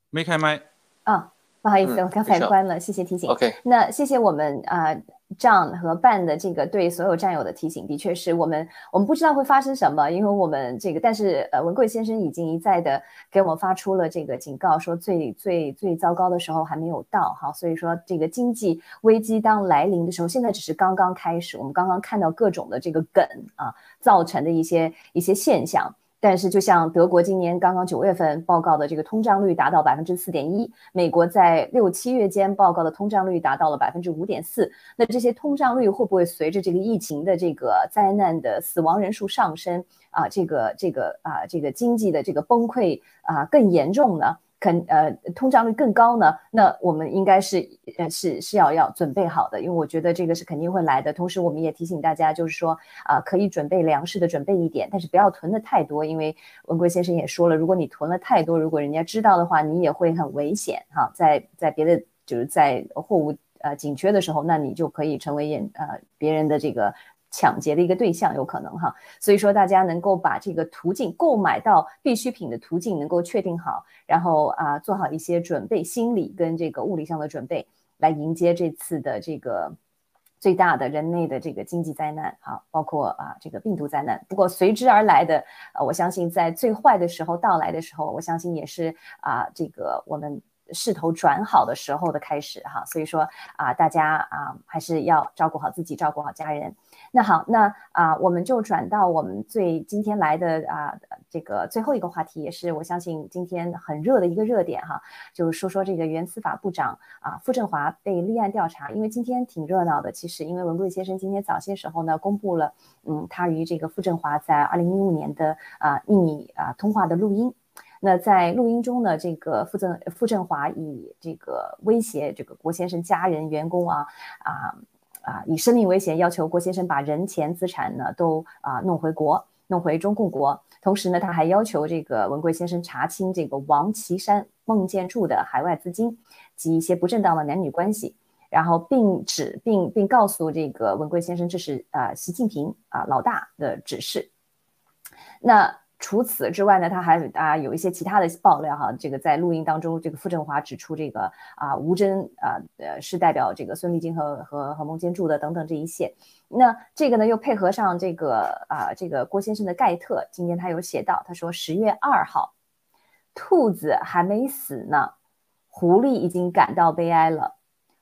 没开麦。啊，不好意思，我刚才关了，谢谢提醒。OK，那谢谢我们啊。John 和 Ben 的这个对所有战友的提醒，的确是我们我们不知道会发生什么，因为我们这个，但是呃，文贵先生已经一再的给我们发出了这个警告，说最最最糟糕的时候还没有到哈，所以说这个经济危机当来临的时候，现在只是刚刚开始，我们刚刚看到各种的这个梗啊造成的一些一些现象。但是，就像德国今年刚刚九月份报告的这个通胀率达到百分之四点一，美国在六七月间报告的通胀率达到了百分之五点四。那这些通胀率会不会随着这个疫情的这个灾难的死亡人数上升啊，这个这个啊，这个经济的这个崩溃啊更严重呢？肯呃通胀率更高呢？那我们应该是呃是是要要准备好的，因为我觉得这个是肯定会来的。同时，我们也提醒大家，就是说啊，可以准备粮食的准备一点，但是不要囤的太多，因为文贵先生也说了，如果你囤了太多，如果人家知道的话，你也会很危险哈。在在别的就是在货物呃紧缺的时候，那你就可以成为眼呃别人的这个。抢劫的一个对象有可能哈，所以说大家能够把这个途径购买到必需品的途径能够确定好，然后啊做好一些准备，心理跟这个物理上的准备，来迎接这次的这个最大的人类的这个经济灾难，好，包括啊这个病毒灾难。不过随之而来的，呃，我相信在最坏的时候到来的时候，我相信也是啊这个我们。势头转好的时候的开始哈，所以说啊，大家啊还是要照顾好自己，照顾好家人。那好，那啊我们就转到我们最今天来的啊这个最后一个话题，也是我相信今天很热的一个热点哈，就是说说这个原司法部长啊傅政华被立案调查。因为今天挺热闹的，其实因为文贵先生今天早些时候呢公布了嗯他与这个傅政华在二零一五年的啊秘密啊通话的录音。那在录音中呢，这个傅政傅政华以这个威胁这个郭先生家人员工啊啊啊，以生命威胁要求郭先生把人钱资产呢都啊弄回国，弄回中共国。同时呢，他还要求这个文贵先生查清这个王岐山、孟建柱的海外资金及一些不正当的男女关系，然后并指并并告诉这个文贵先生，这是啊习近平啊老大的指示。那。除此之外呢，他还啊有一些其他的爆料哈。这个在录音当中，这个傅政华指出，这个啊吴征啊呃是代表这个孙立军和和和孟建柱的等等这一切。那这个呢又配合上这个啊这个郭先生的盖特，今天他有写到，他说十月二号，兔子还没死呢，狐狸已经感到悲哀了。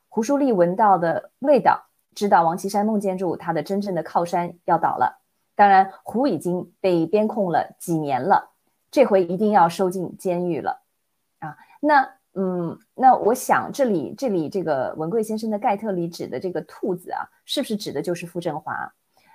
胡舒立闻到的味道，知道王岐山、孟建柱他的真正的靠山要倒了。当然，胡已经被边控了几年了，这回一定要收进监狱了，啊，那嗯，那我想这里这里这个文贵先生的盖特里指的这个兔子啊，是不是指的就是傅振华？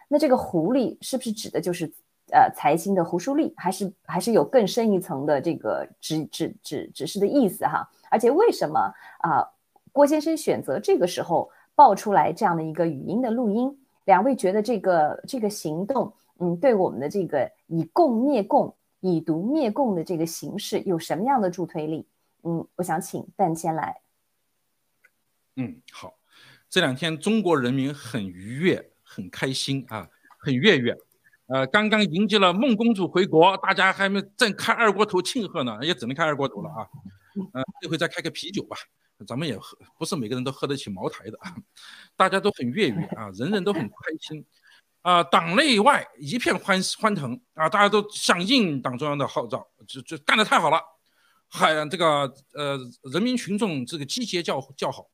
那这个狐狸是不是指的就是呃财新的胡舒立？还是还是有更深一层的这个指指指指示的意思哈？而且为什么啊郭先生选择这个时候爆出来这样的一个语音的录音？两位觉得这个这个行动，嗯，对我们的这个以共灭共、以毒灭共的这个形式有什么样的助推力？嗯，我想请蛋先来。嗯，好，这两天中国人民很愉悦、很开心啊，很悦悦。呃，刚刚迎接了孟公主回国，大家还没正开二锅头庆贺呢，也只能开二锅头了啊。呃，这回再开个啤酒吧。咱们也喝，不是每个人都喝得起茅台的，大家都很悦悦啊，人人都很开心啊，党内外一片欢欢腾啊，大家都响应党中央的号召，就就干得太好了，还这个呃人民群众这个集结叫叫好，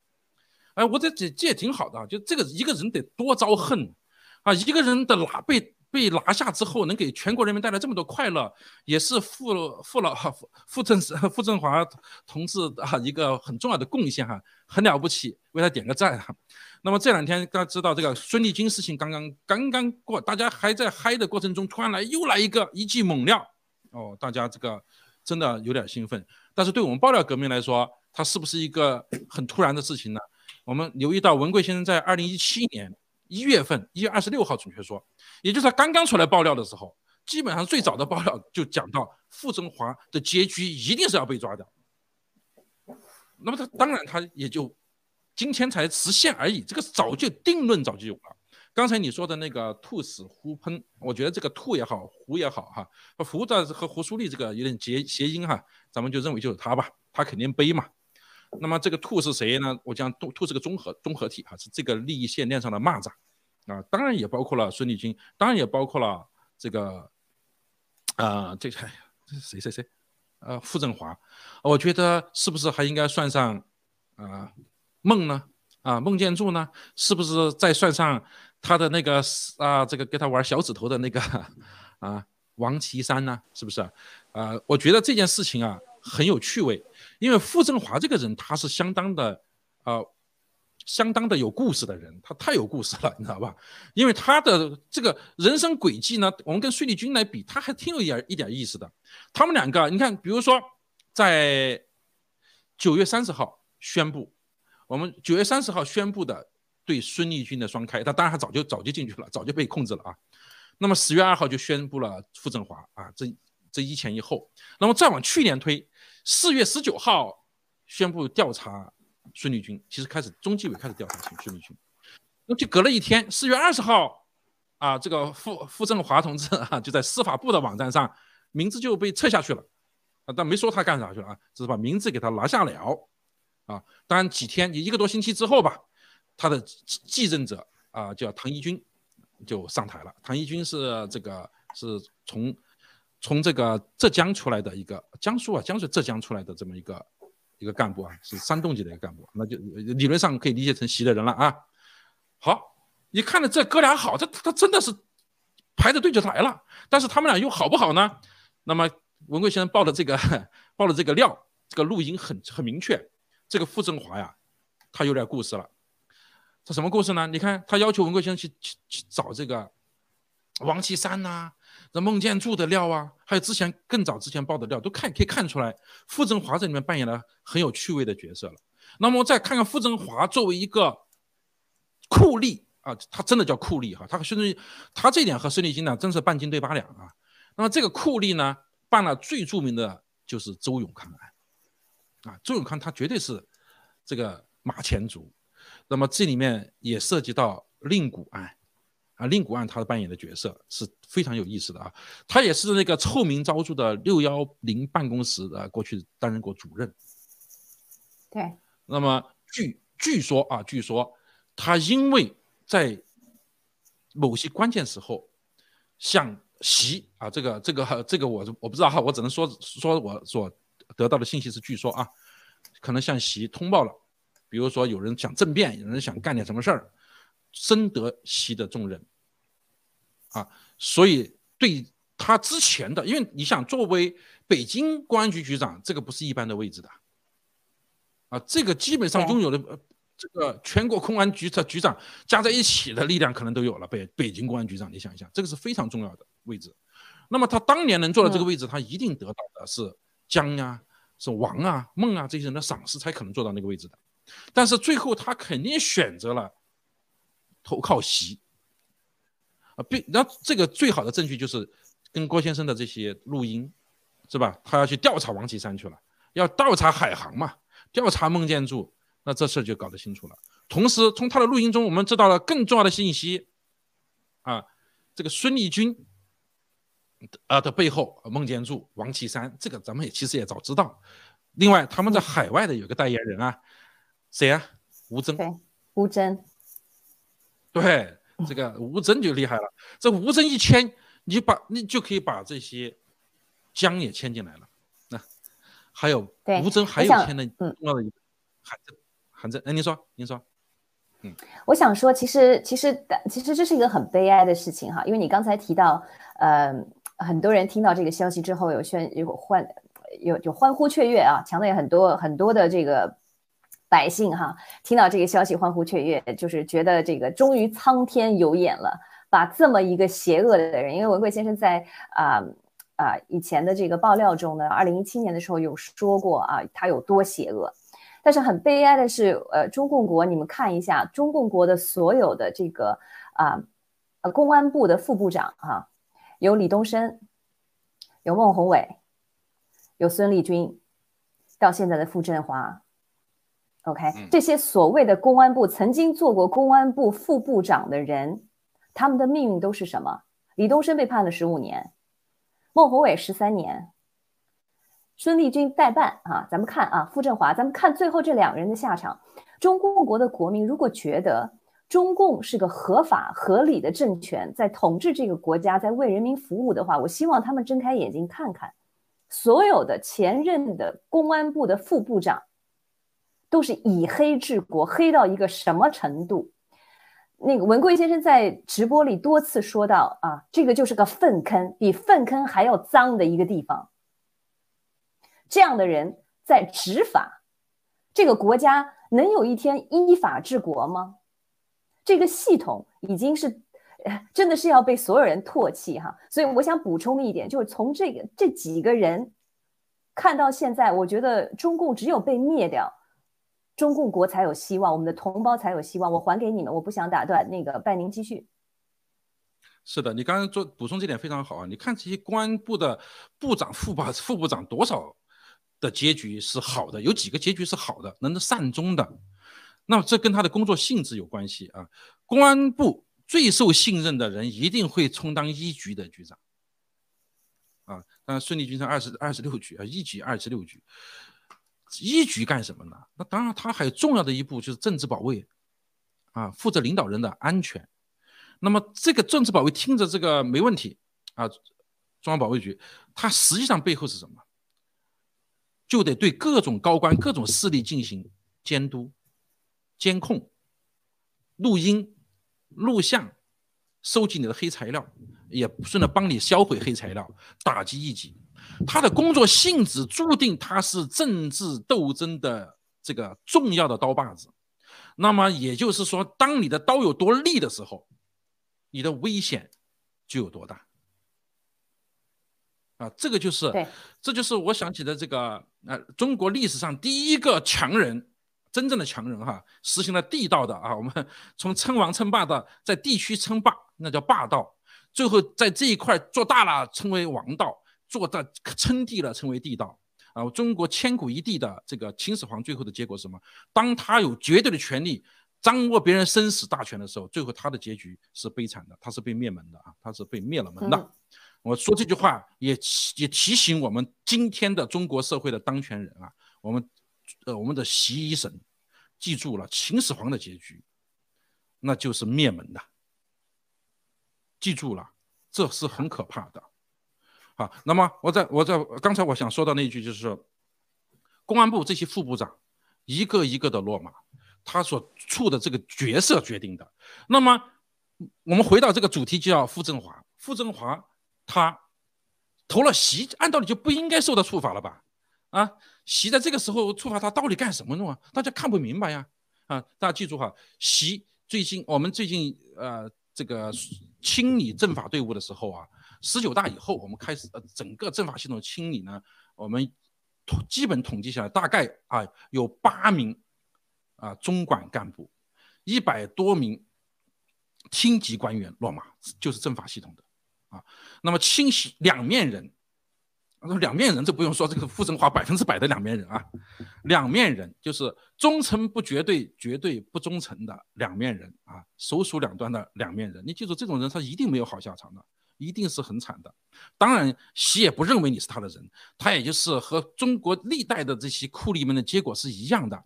哎，我这这这也挺好的，就这个一个人得多遭恨啊，一个人的拿被。被拿下之后，能给全国人民带来这么多快乐，也是傅傅老傅傅政傅政华同志啊一个很重要的贡献哈，很了不起，为他点个赞哈。那么这两天大家知道这个孙立军事情刚刚刚刚过，大家还在嗨的过程中，突然来又来一个一剂猛料哦，大家这个真的有点兴奋。但是对我们爆料革命来说，它是不是一个很突然的事情呢？我们留意到文贵先生在二零一七年。一月份，一月二十六号，准确说，也就是他刚刚出来爆料的时候，基本上最早的爆料就讲到傅政华的结局一定是要被抓的。那么他当然他也就今天才实现而已，这个早就定论早就有了。刚才你说的那个兔死狐烹，我觉得这个兔也好，狐也好哈，狐的和胡舒立这个有点谐谐音哈，咱们就认为就是他吧，他肯定背嘛。那么这个兔是谁呢？我讲兔兔是个综合综合体哈，是这个利益线链上的蚂蚱啊，当然也包括了孙立军，当然也包括了这个啊，这个这是谁谁谁？呃，傅政华，我觉得是不是还应该算上啊孟呢？啊孟建柱呢？是不是再算上他的那个啊这个给他玩小指头的那个啊王岐山呢？是不是？啊，我觉得这件事情啊。很有趣味，因为傅政华这个人他是相当的，呃，相当的有故事的人，他太有故事了，你知道吧？因为他的这个人生轨迹呢，我们跟孙立军来比，他还挺有一点一点意思的。他们两个，你看，比如说在九月三十号宣布，我们九月三十号宣布的对孙立军的双开，他当然他早就早就进去了，早就被控制了啊。那么十月二号就宣布了傅政华啊，这这一前一后，那么再往去年推。四月十九号宣布调查孙立军，其实开始中纪委开始调查孙立军，那就隔了一天，四月二十号啊，这个傅傅政华同志啊就在司法部的网站上名字就被撤下去了啊，但没说他干啥去了啊，只是把名字给他拿下了啊。当然几天，一个多星期之后吧，他的继任者啊叫唐一军就上台了。唐一军是这个是从从这个浙江出来的一个江苏啊，江苏浙江出来的这么一个一个干部啊，是山东籍的一个干部，那就理论上可以理解成习的人了啊。好，你看着这哥俩好，他他真的是排着队就来了，但是他们俩又好不好呢？那么文贵先生报的这个报的这个料，这个录音很很明确，这个傅政华呀，他有点故事了。他什么故事呢？你看他要求文贵先生去去去找这个王岐山呐。这孟建柱的料啊，还有之前更早之前报的料，都看可以看出来，傅政华在里面扮演了很有趣味的角色了。那么再看看傅政华作为一个酷吏啊，他真的叫酷吏哈，他和孙立他这点和孙立军呢，真是半斤对八两啊。那么这个酷吏呢，办了最著名的就是周永康案啊，周永康他绝对是这个马前卒。那么这里面也涉及到令谷案。啊，令谷案他扮演的角色是非常有意思的啊，他也是那个臭名昭著的六幺零办公室的过去担任过主任。对。那么据据说啊，据说他因为在某些关键时候向习啊，这个这个这个我我不知道哈，我只能说说我所得到的信息是据说啊，可能向习通报了，比如说有人想政变，有人想干点什么事儿。深得习的重任，啊，所以对他之前的，因为你想作为北京公安局局长，这个不是一般的位置的，啊，这个基本上拥有的呃这个全国公安局的局长加在一起的力量可能都有了。北北京公安局长，你想一想，这个是非常重要的位置。那么他当年能做到这个位置，他一定得到的是江呀、是王啊、孟啊这些人的赏识，才可能做到那个位置的。但是最后他肯定选择了。投靠习啊，并然后这个最好的证据就是跟郭先生的这些录音，是吧？他要去调查王岐山去了，要调查海航嘛，调查孟建柱，那这事就搞得清楚了。同时，从他的录音中，我们知道了更重要的信息啊，这个孙立军啊的背后，孟建柱、王岐山，这个咱们也其实也早知道。另外，他们在海外的有个代言人啊，谁啊？吴征。对，吴征。对，这个吴征就厉害了。这吴征一签，你把你就可以把这些江也签进来了。那还有吴征还有签的重要的一个韩正，韩正，哎，您说，您说，嗯，我想说，其实其实其实这是一个很悲哀的事情哈，因为你刚才提到，呃，很多人听到这个消息之后有宣有欢有就欢呼雀跃啊，强烈很多很多的这个。百姓哈，听到这个消息欢呼雀跃，就是觉得这个终于苍天有眼了，把这么一个邪恶的人，因为文贵先生在啊啊以前的这个爆料中呢，二零一七年的时候有说过啊，他有多邪恶。但是很悲哀的是，呃，中共国，你们看一下中共国的所有的这个啊呃公安部的副部长哈，有李东生，有孟宏伟，有孙立军，到现在的傅振华。OK，这些所谓的公安部曾经做过公安部副部长的人，他们的命运都是什么？李东生被判了十五年，孟宏伟十三年，孙立军代办啊。咱们看啊，傅政华，咱们看最后这两个人的下场。中共国的国民如果觉得中共是个合法合理的政权，在统治这个国家，在为人民服务的话，我希望他们睁开眼睛看看，所有的前任的公安部的副部长。都是以黑治国，黑到一个什么程度？那个文贵先生在直播里多次说到啊，这个就是个粪坑，比粪坑还要脏的一个地方。这样的人在执法，这个国家能有一天依法治国吗？这个系统已经是 真的是要被所有人唾弃哈。所以我想补充一点，就是从这个这几个人看到现在，我觉得中共只有被灭掉。中共国才有希望，我们的同胞才有希望。我还给你们，我不想打断。那个，拜您继续。是的，你刚刚做补充这点非常好啊！你看这些公安部的部长、副部副部长，多少的结局是好的？有几个结局是好的，能善终的？那么这跟他的工作性质有关系啊！公安部最受信任的人一定会充当一局的局长啊！当然，孙立军是二十二十六局啊，一局二十六局。一局干什么呢？那当然，他还有重要的一步就是政治保卫啊，负责领导人的安全。那么这个政治保卫听着这个没问题啊，中央保卫局，它实际上背后是什么？就得对各种高官、各种势力进行监督、监控、录音、录像，收集你的黑材料，也顺便帮你销毁黑材料，打击异己。他的工作性质注定他是政治斗争的这个重要的刀把子。那么也就是说，当你的刀有多利的时候，你的危险就有多大。啊，这个就是，这就是我想起的这个呃，中国历史上第一个强人，真正的强人哈，实行了地道的啊，我们 从称王称霸的，在地区称霸，那叫霸道，最后在这一块做大了，称为王道。做到称帝了，称为帝道啊！中国千古一帝的这个秦始皇，最后的结果是什么？当他有绝对的权力，掌握别人生死大权的时候，最后他的结局是悲惨的，他是被灭门的啊！他是被灭了门的。我说这句话也也提醒我们今天的中国社会的当权人啊，我们呃我们的习医神记住了秦始皇的结局，那就是灭门的。记住了，这是很可怕的。好，那么我在我在刚才我想说的那一句就是，公安部这些副部长一个一个的落马，他所处的这个角色决定的。那么我们回到这个主题，就叫傅政华。傅政华他投了习，按道理就不应该受到处罚了吧？啊，习在这个时候处罚他到底干什么用啊？大家看不明白呀！啊，大家记住哈，习最近我们最近呃这个清理政法队伍的时候啊。十九大以后，我们开始呃整个政法系统清理呢，我们统基本统计下来，大概啊有八名啊中管干部，一百多名厅级官员落马，就是政法系统的啊。那么清洗两面人，两面人这不用说，这个傅政华百分之百的两面人啊，两面人就是忠诚不绝对，绝对不忠诚的两面人啊，手鼠两端的两面人。你记住，这种人他一定没有好下场的。一定是很惨的，当然，习也不认为你是他的人，他也就是和中国历代的这些酷吏们的结果是一样的，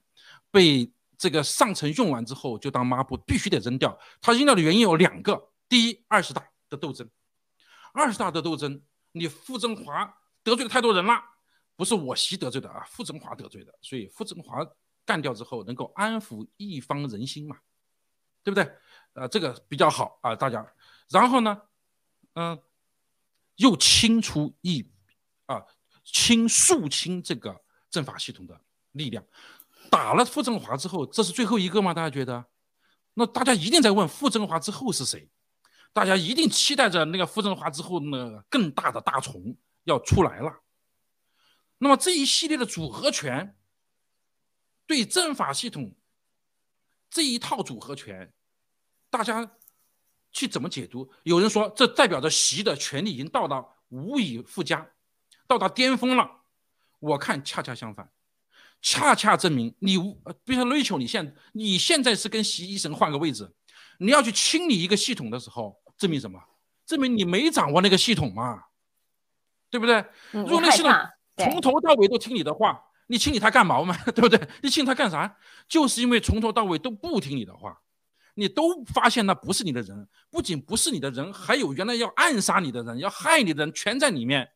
被这个上层用完之后就当抹布，必须得扔掉。他扔掉的原因有两个：第一，二十大的斗争，二十大的斗争，你傅政华得罪了太多人了，不是我习得罪的啊，傅政华得罪的，所以傅政华干掉之后能够安抚一方人心嘛，对不对？呃，这个比较好啊，大家，然后呢？嗯，又清除一啊，清肃清这个政法系统的力量，打了傅政华之后，这是最后一个吗？大家觉得？那大家一定在问傅政华之后是谁？大家一定期待着那个傅政华之后呢，更大的大虫要出来了。那么这一系列的组合拳，对政法系统这一套组合拳，大家。去怎么解读？有人说这代表着习的权力已经到达无以复加，到达巅峰了。我看恰恰相反，恰恰证明你无，比如说 Rachel，你现你现在是跟习医生换个位置，你要去清理一个系统的时候，证明什么？证明你没掌握那个系统嘛，对不对？如果那系统从头到尾都听你的话，你清理它干毛嘛？对不对？你清理它干啥？就是因为从头到尾都不听你的话。你都发现那不是你的人，不仅不是你的人，还有原来要暗杀你的人、要害你的人全在里面。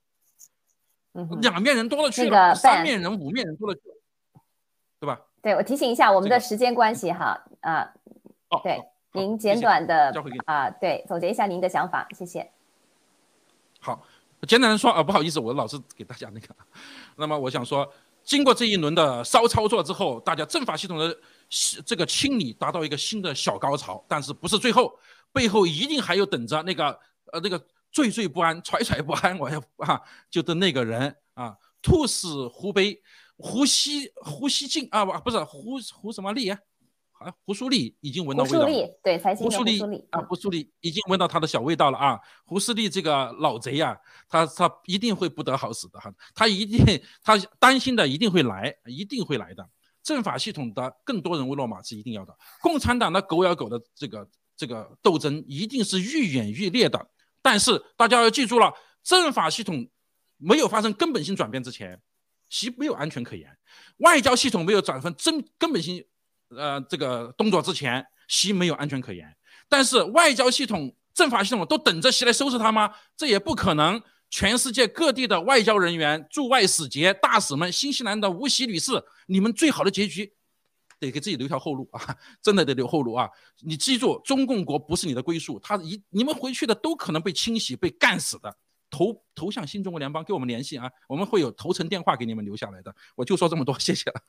两面人多了去了，三面人、五面人多了去了，对吧？对，我提醒一下我们的时间关系哈，啊，对，您简短的啊，对，总结一下您的想法，谢谢。好，简单的说啊，不好意思，我老是给大家那个，那么我想说，经过这一轮的骚操作之后，大家政法系统的。这个清理达到一个新的小高潮，但是不是最后，背后一定还有等着那个呃那个惴惴不安、揣揣不安，我要啊，就的那个人啊，兔死狐悲，胡西胡西进啊不不是胡胡什么立啊，啊胡苏立已经闻到味道，了对，胡苏立啊胡苏立已经闻到他的小味道了啊，胡舒立这个老贼呀，他他一定会不得好死的哈，他一定他担心的一定会来，一定会来的。政法系统的更多人物落马是一定要的，共产党的狗咬狗的这个这个斗争一定是愈演愈烈的。但是大家要记住了，政法系统没有发生根本性转变之前，习没有安全可言；外交系统没有转分真根本性呃这个动作之前，习没有安全可言。但是外交系统、政法系统都等着习来收拾他吗？这也不可能。全世界各地的外交人员、驻外使节、大使们，新西兰的吴喜女士，你们最好的结局，得给自己留条后路啊！真的得留后路啊！你记住，中共国不是你的归宿，他一你们回去的都可能被清洗、被干死的。投投向新中国联邦，给我们联系啊！我们会有投诚电话给你们留下来的。我就说这么多，谢谢了。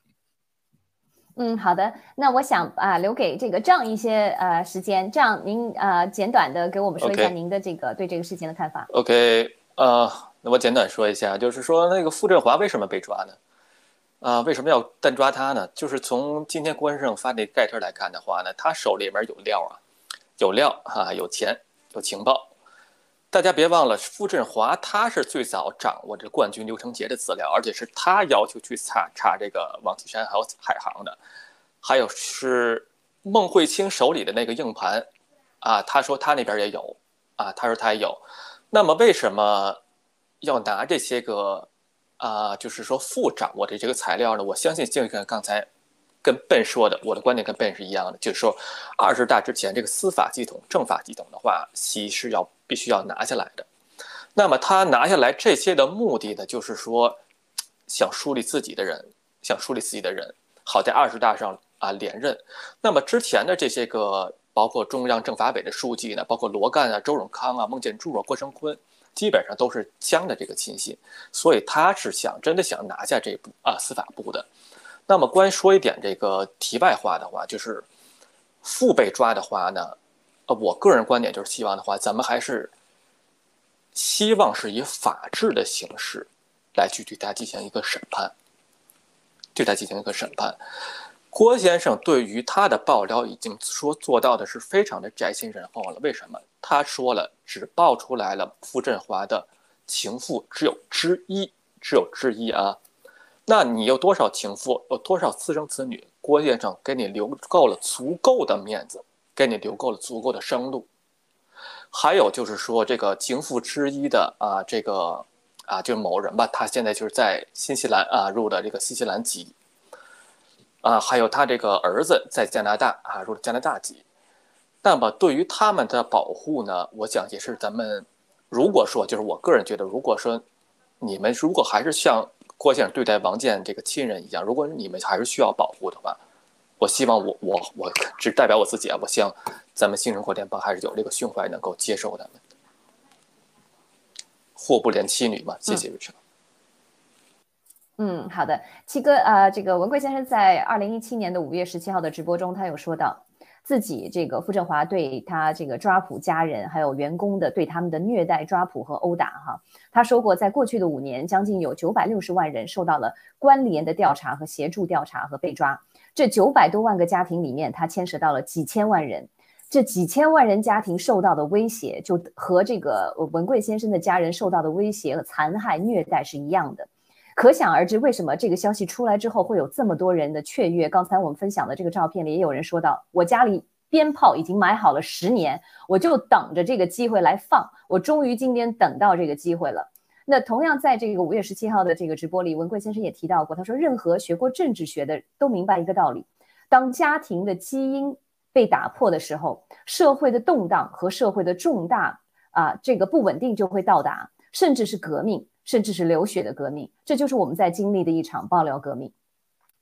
嗯，好的。那我想啊，留给这个这样一些呃时间，这样您呃简短的给我们说一下您的这个对这个事情的看法。OK。呃，那我简短说一下，就是说那个傅振华为什么被抓呢？啊，为什么要单抓他呢？就是从今天郭先生发那盖特来看的话呢，他手里面有料啊，有料啊，有钱，有情报。大家别忘了，傅振华他是最早掌握这冠军刘成杰的资料，而且是他要求去查查这个王岐山还有海航的，还有是孟慧清手里的那个硬盘啊，他说他那边也有啊，他说他也有。那么为什么要拿这些个啊？就是说副掌握的这个材料呢？我相信就跟刚才跟笨说的，我的观点跟笨是一样的，就是说二十大之前这个司法系统、政法系统的话，习是要必须要拿下来的。那么他拿下来这些的目的呢，就是说想树立自己的人，想树立自己的人，好在二十大上啊连任。那么之前的这些个。包括中央政法委的书记呢，包括罗干啊、周永康啊、孟建柱啊、郭声琨，基本上都是江的这个亲信，所以他是想真的想拿下这部啊司法部的。那么，关于说一点这个题外话的话，就是父被抓的话呢，呃，我个人观点就是希望的话，咱们还是希望是以法治的形式来去对他进行一个审判，对他进行一个审判。郭先生对于他的爆料已经说做到的是非常的宅心仁厚了。为什么？他说了，只爆出来了傅振华的情妇只有之一，只有之一啊。那你有多少情妇，有多少私生子女？郭先生给你留够了足够的面子，给你留够了足够的生路。还有就是说，这个情妇之一的啊，这个啊，就是某人吧，他现在就是在新西兰啊入的这个新西兰籍。啊，还有他这个儿子在加拿大啊，入了加拿大籍。那么对于他们的保护呢，我想也是咱们，如果说就是我个人觉得，如果说你们如果还是像郭先生对待王健这个亲人一样，如果你们还是需要保护的话，我希望我我我只代表我自己啊，我希望咱们新生活联邦还是有这个胸怀能够接受他们。祸不连妻女嘛，谢谢嗯好的，七哥，呃，这个文贵先生在二零一七年的五月十七号的直播中，他有说到自己这个傅振华对他这个抓捕家人还有员工的对他们的虐待、抓捕和殴打，哈，他说过，在过去的五年，将近有九百六十万人受到了关联的调查和协助调查和被抓，这九百多万个家庭里面，他牵涉到了几千万人，这几千万人家庭受到的威胁，就和这个文贵先生的家人受到的威胁和残害虐待是一样的。可想而知，为什么这个消息出来之后会有这么多人的雀跃？刚才我们分享的这个照片里，也有人说到，我家里鞭炮已经买好了十年，我就等着这个机会来放。我终于今天等到这个机会了。那同样，在这个五月十七号的这个直播里，文贵先生也提到过，他说，任何学过政治学的都明白一个道理：当家庭的基因被打破的时候，社会的动荡和社会的重大啊这个不稳定就会到达，甚至是革命。甚至是流血的革命，这就是我们在经历的一场爆料革命。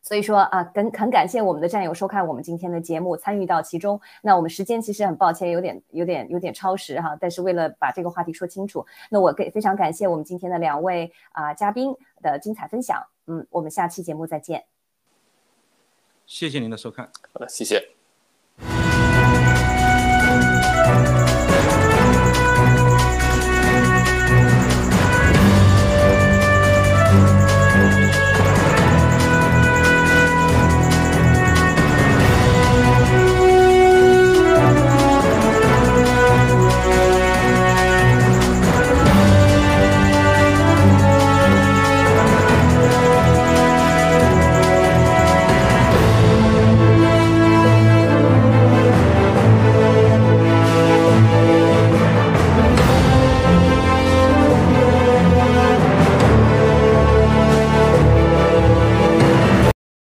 所以说啊，很很感谢我们的战友收看我们今天的节目，参与到其中。那我们时间其实很抱歉，有点有点有点超时哈，但是为了把这个话题说清楚，那我给非常感谢我们今天的两位啊嘉宾的精彩分享。嗯，我们下期节目再见。谢谢您的收看。好的，谢谢。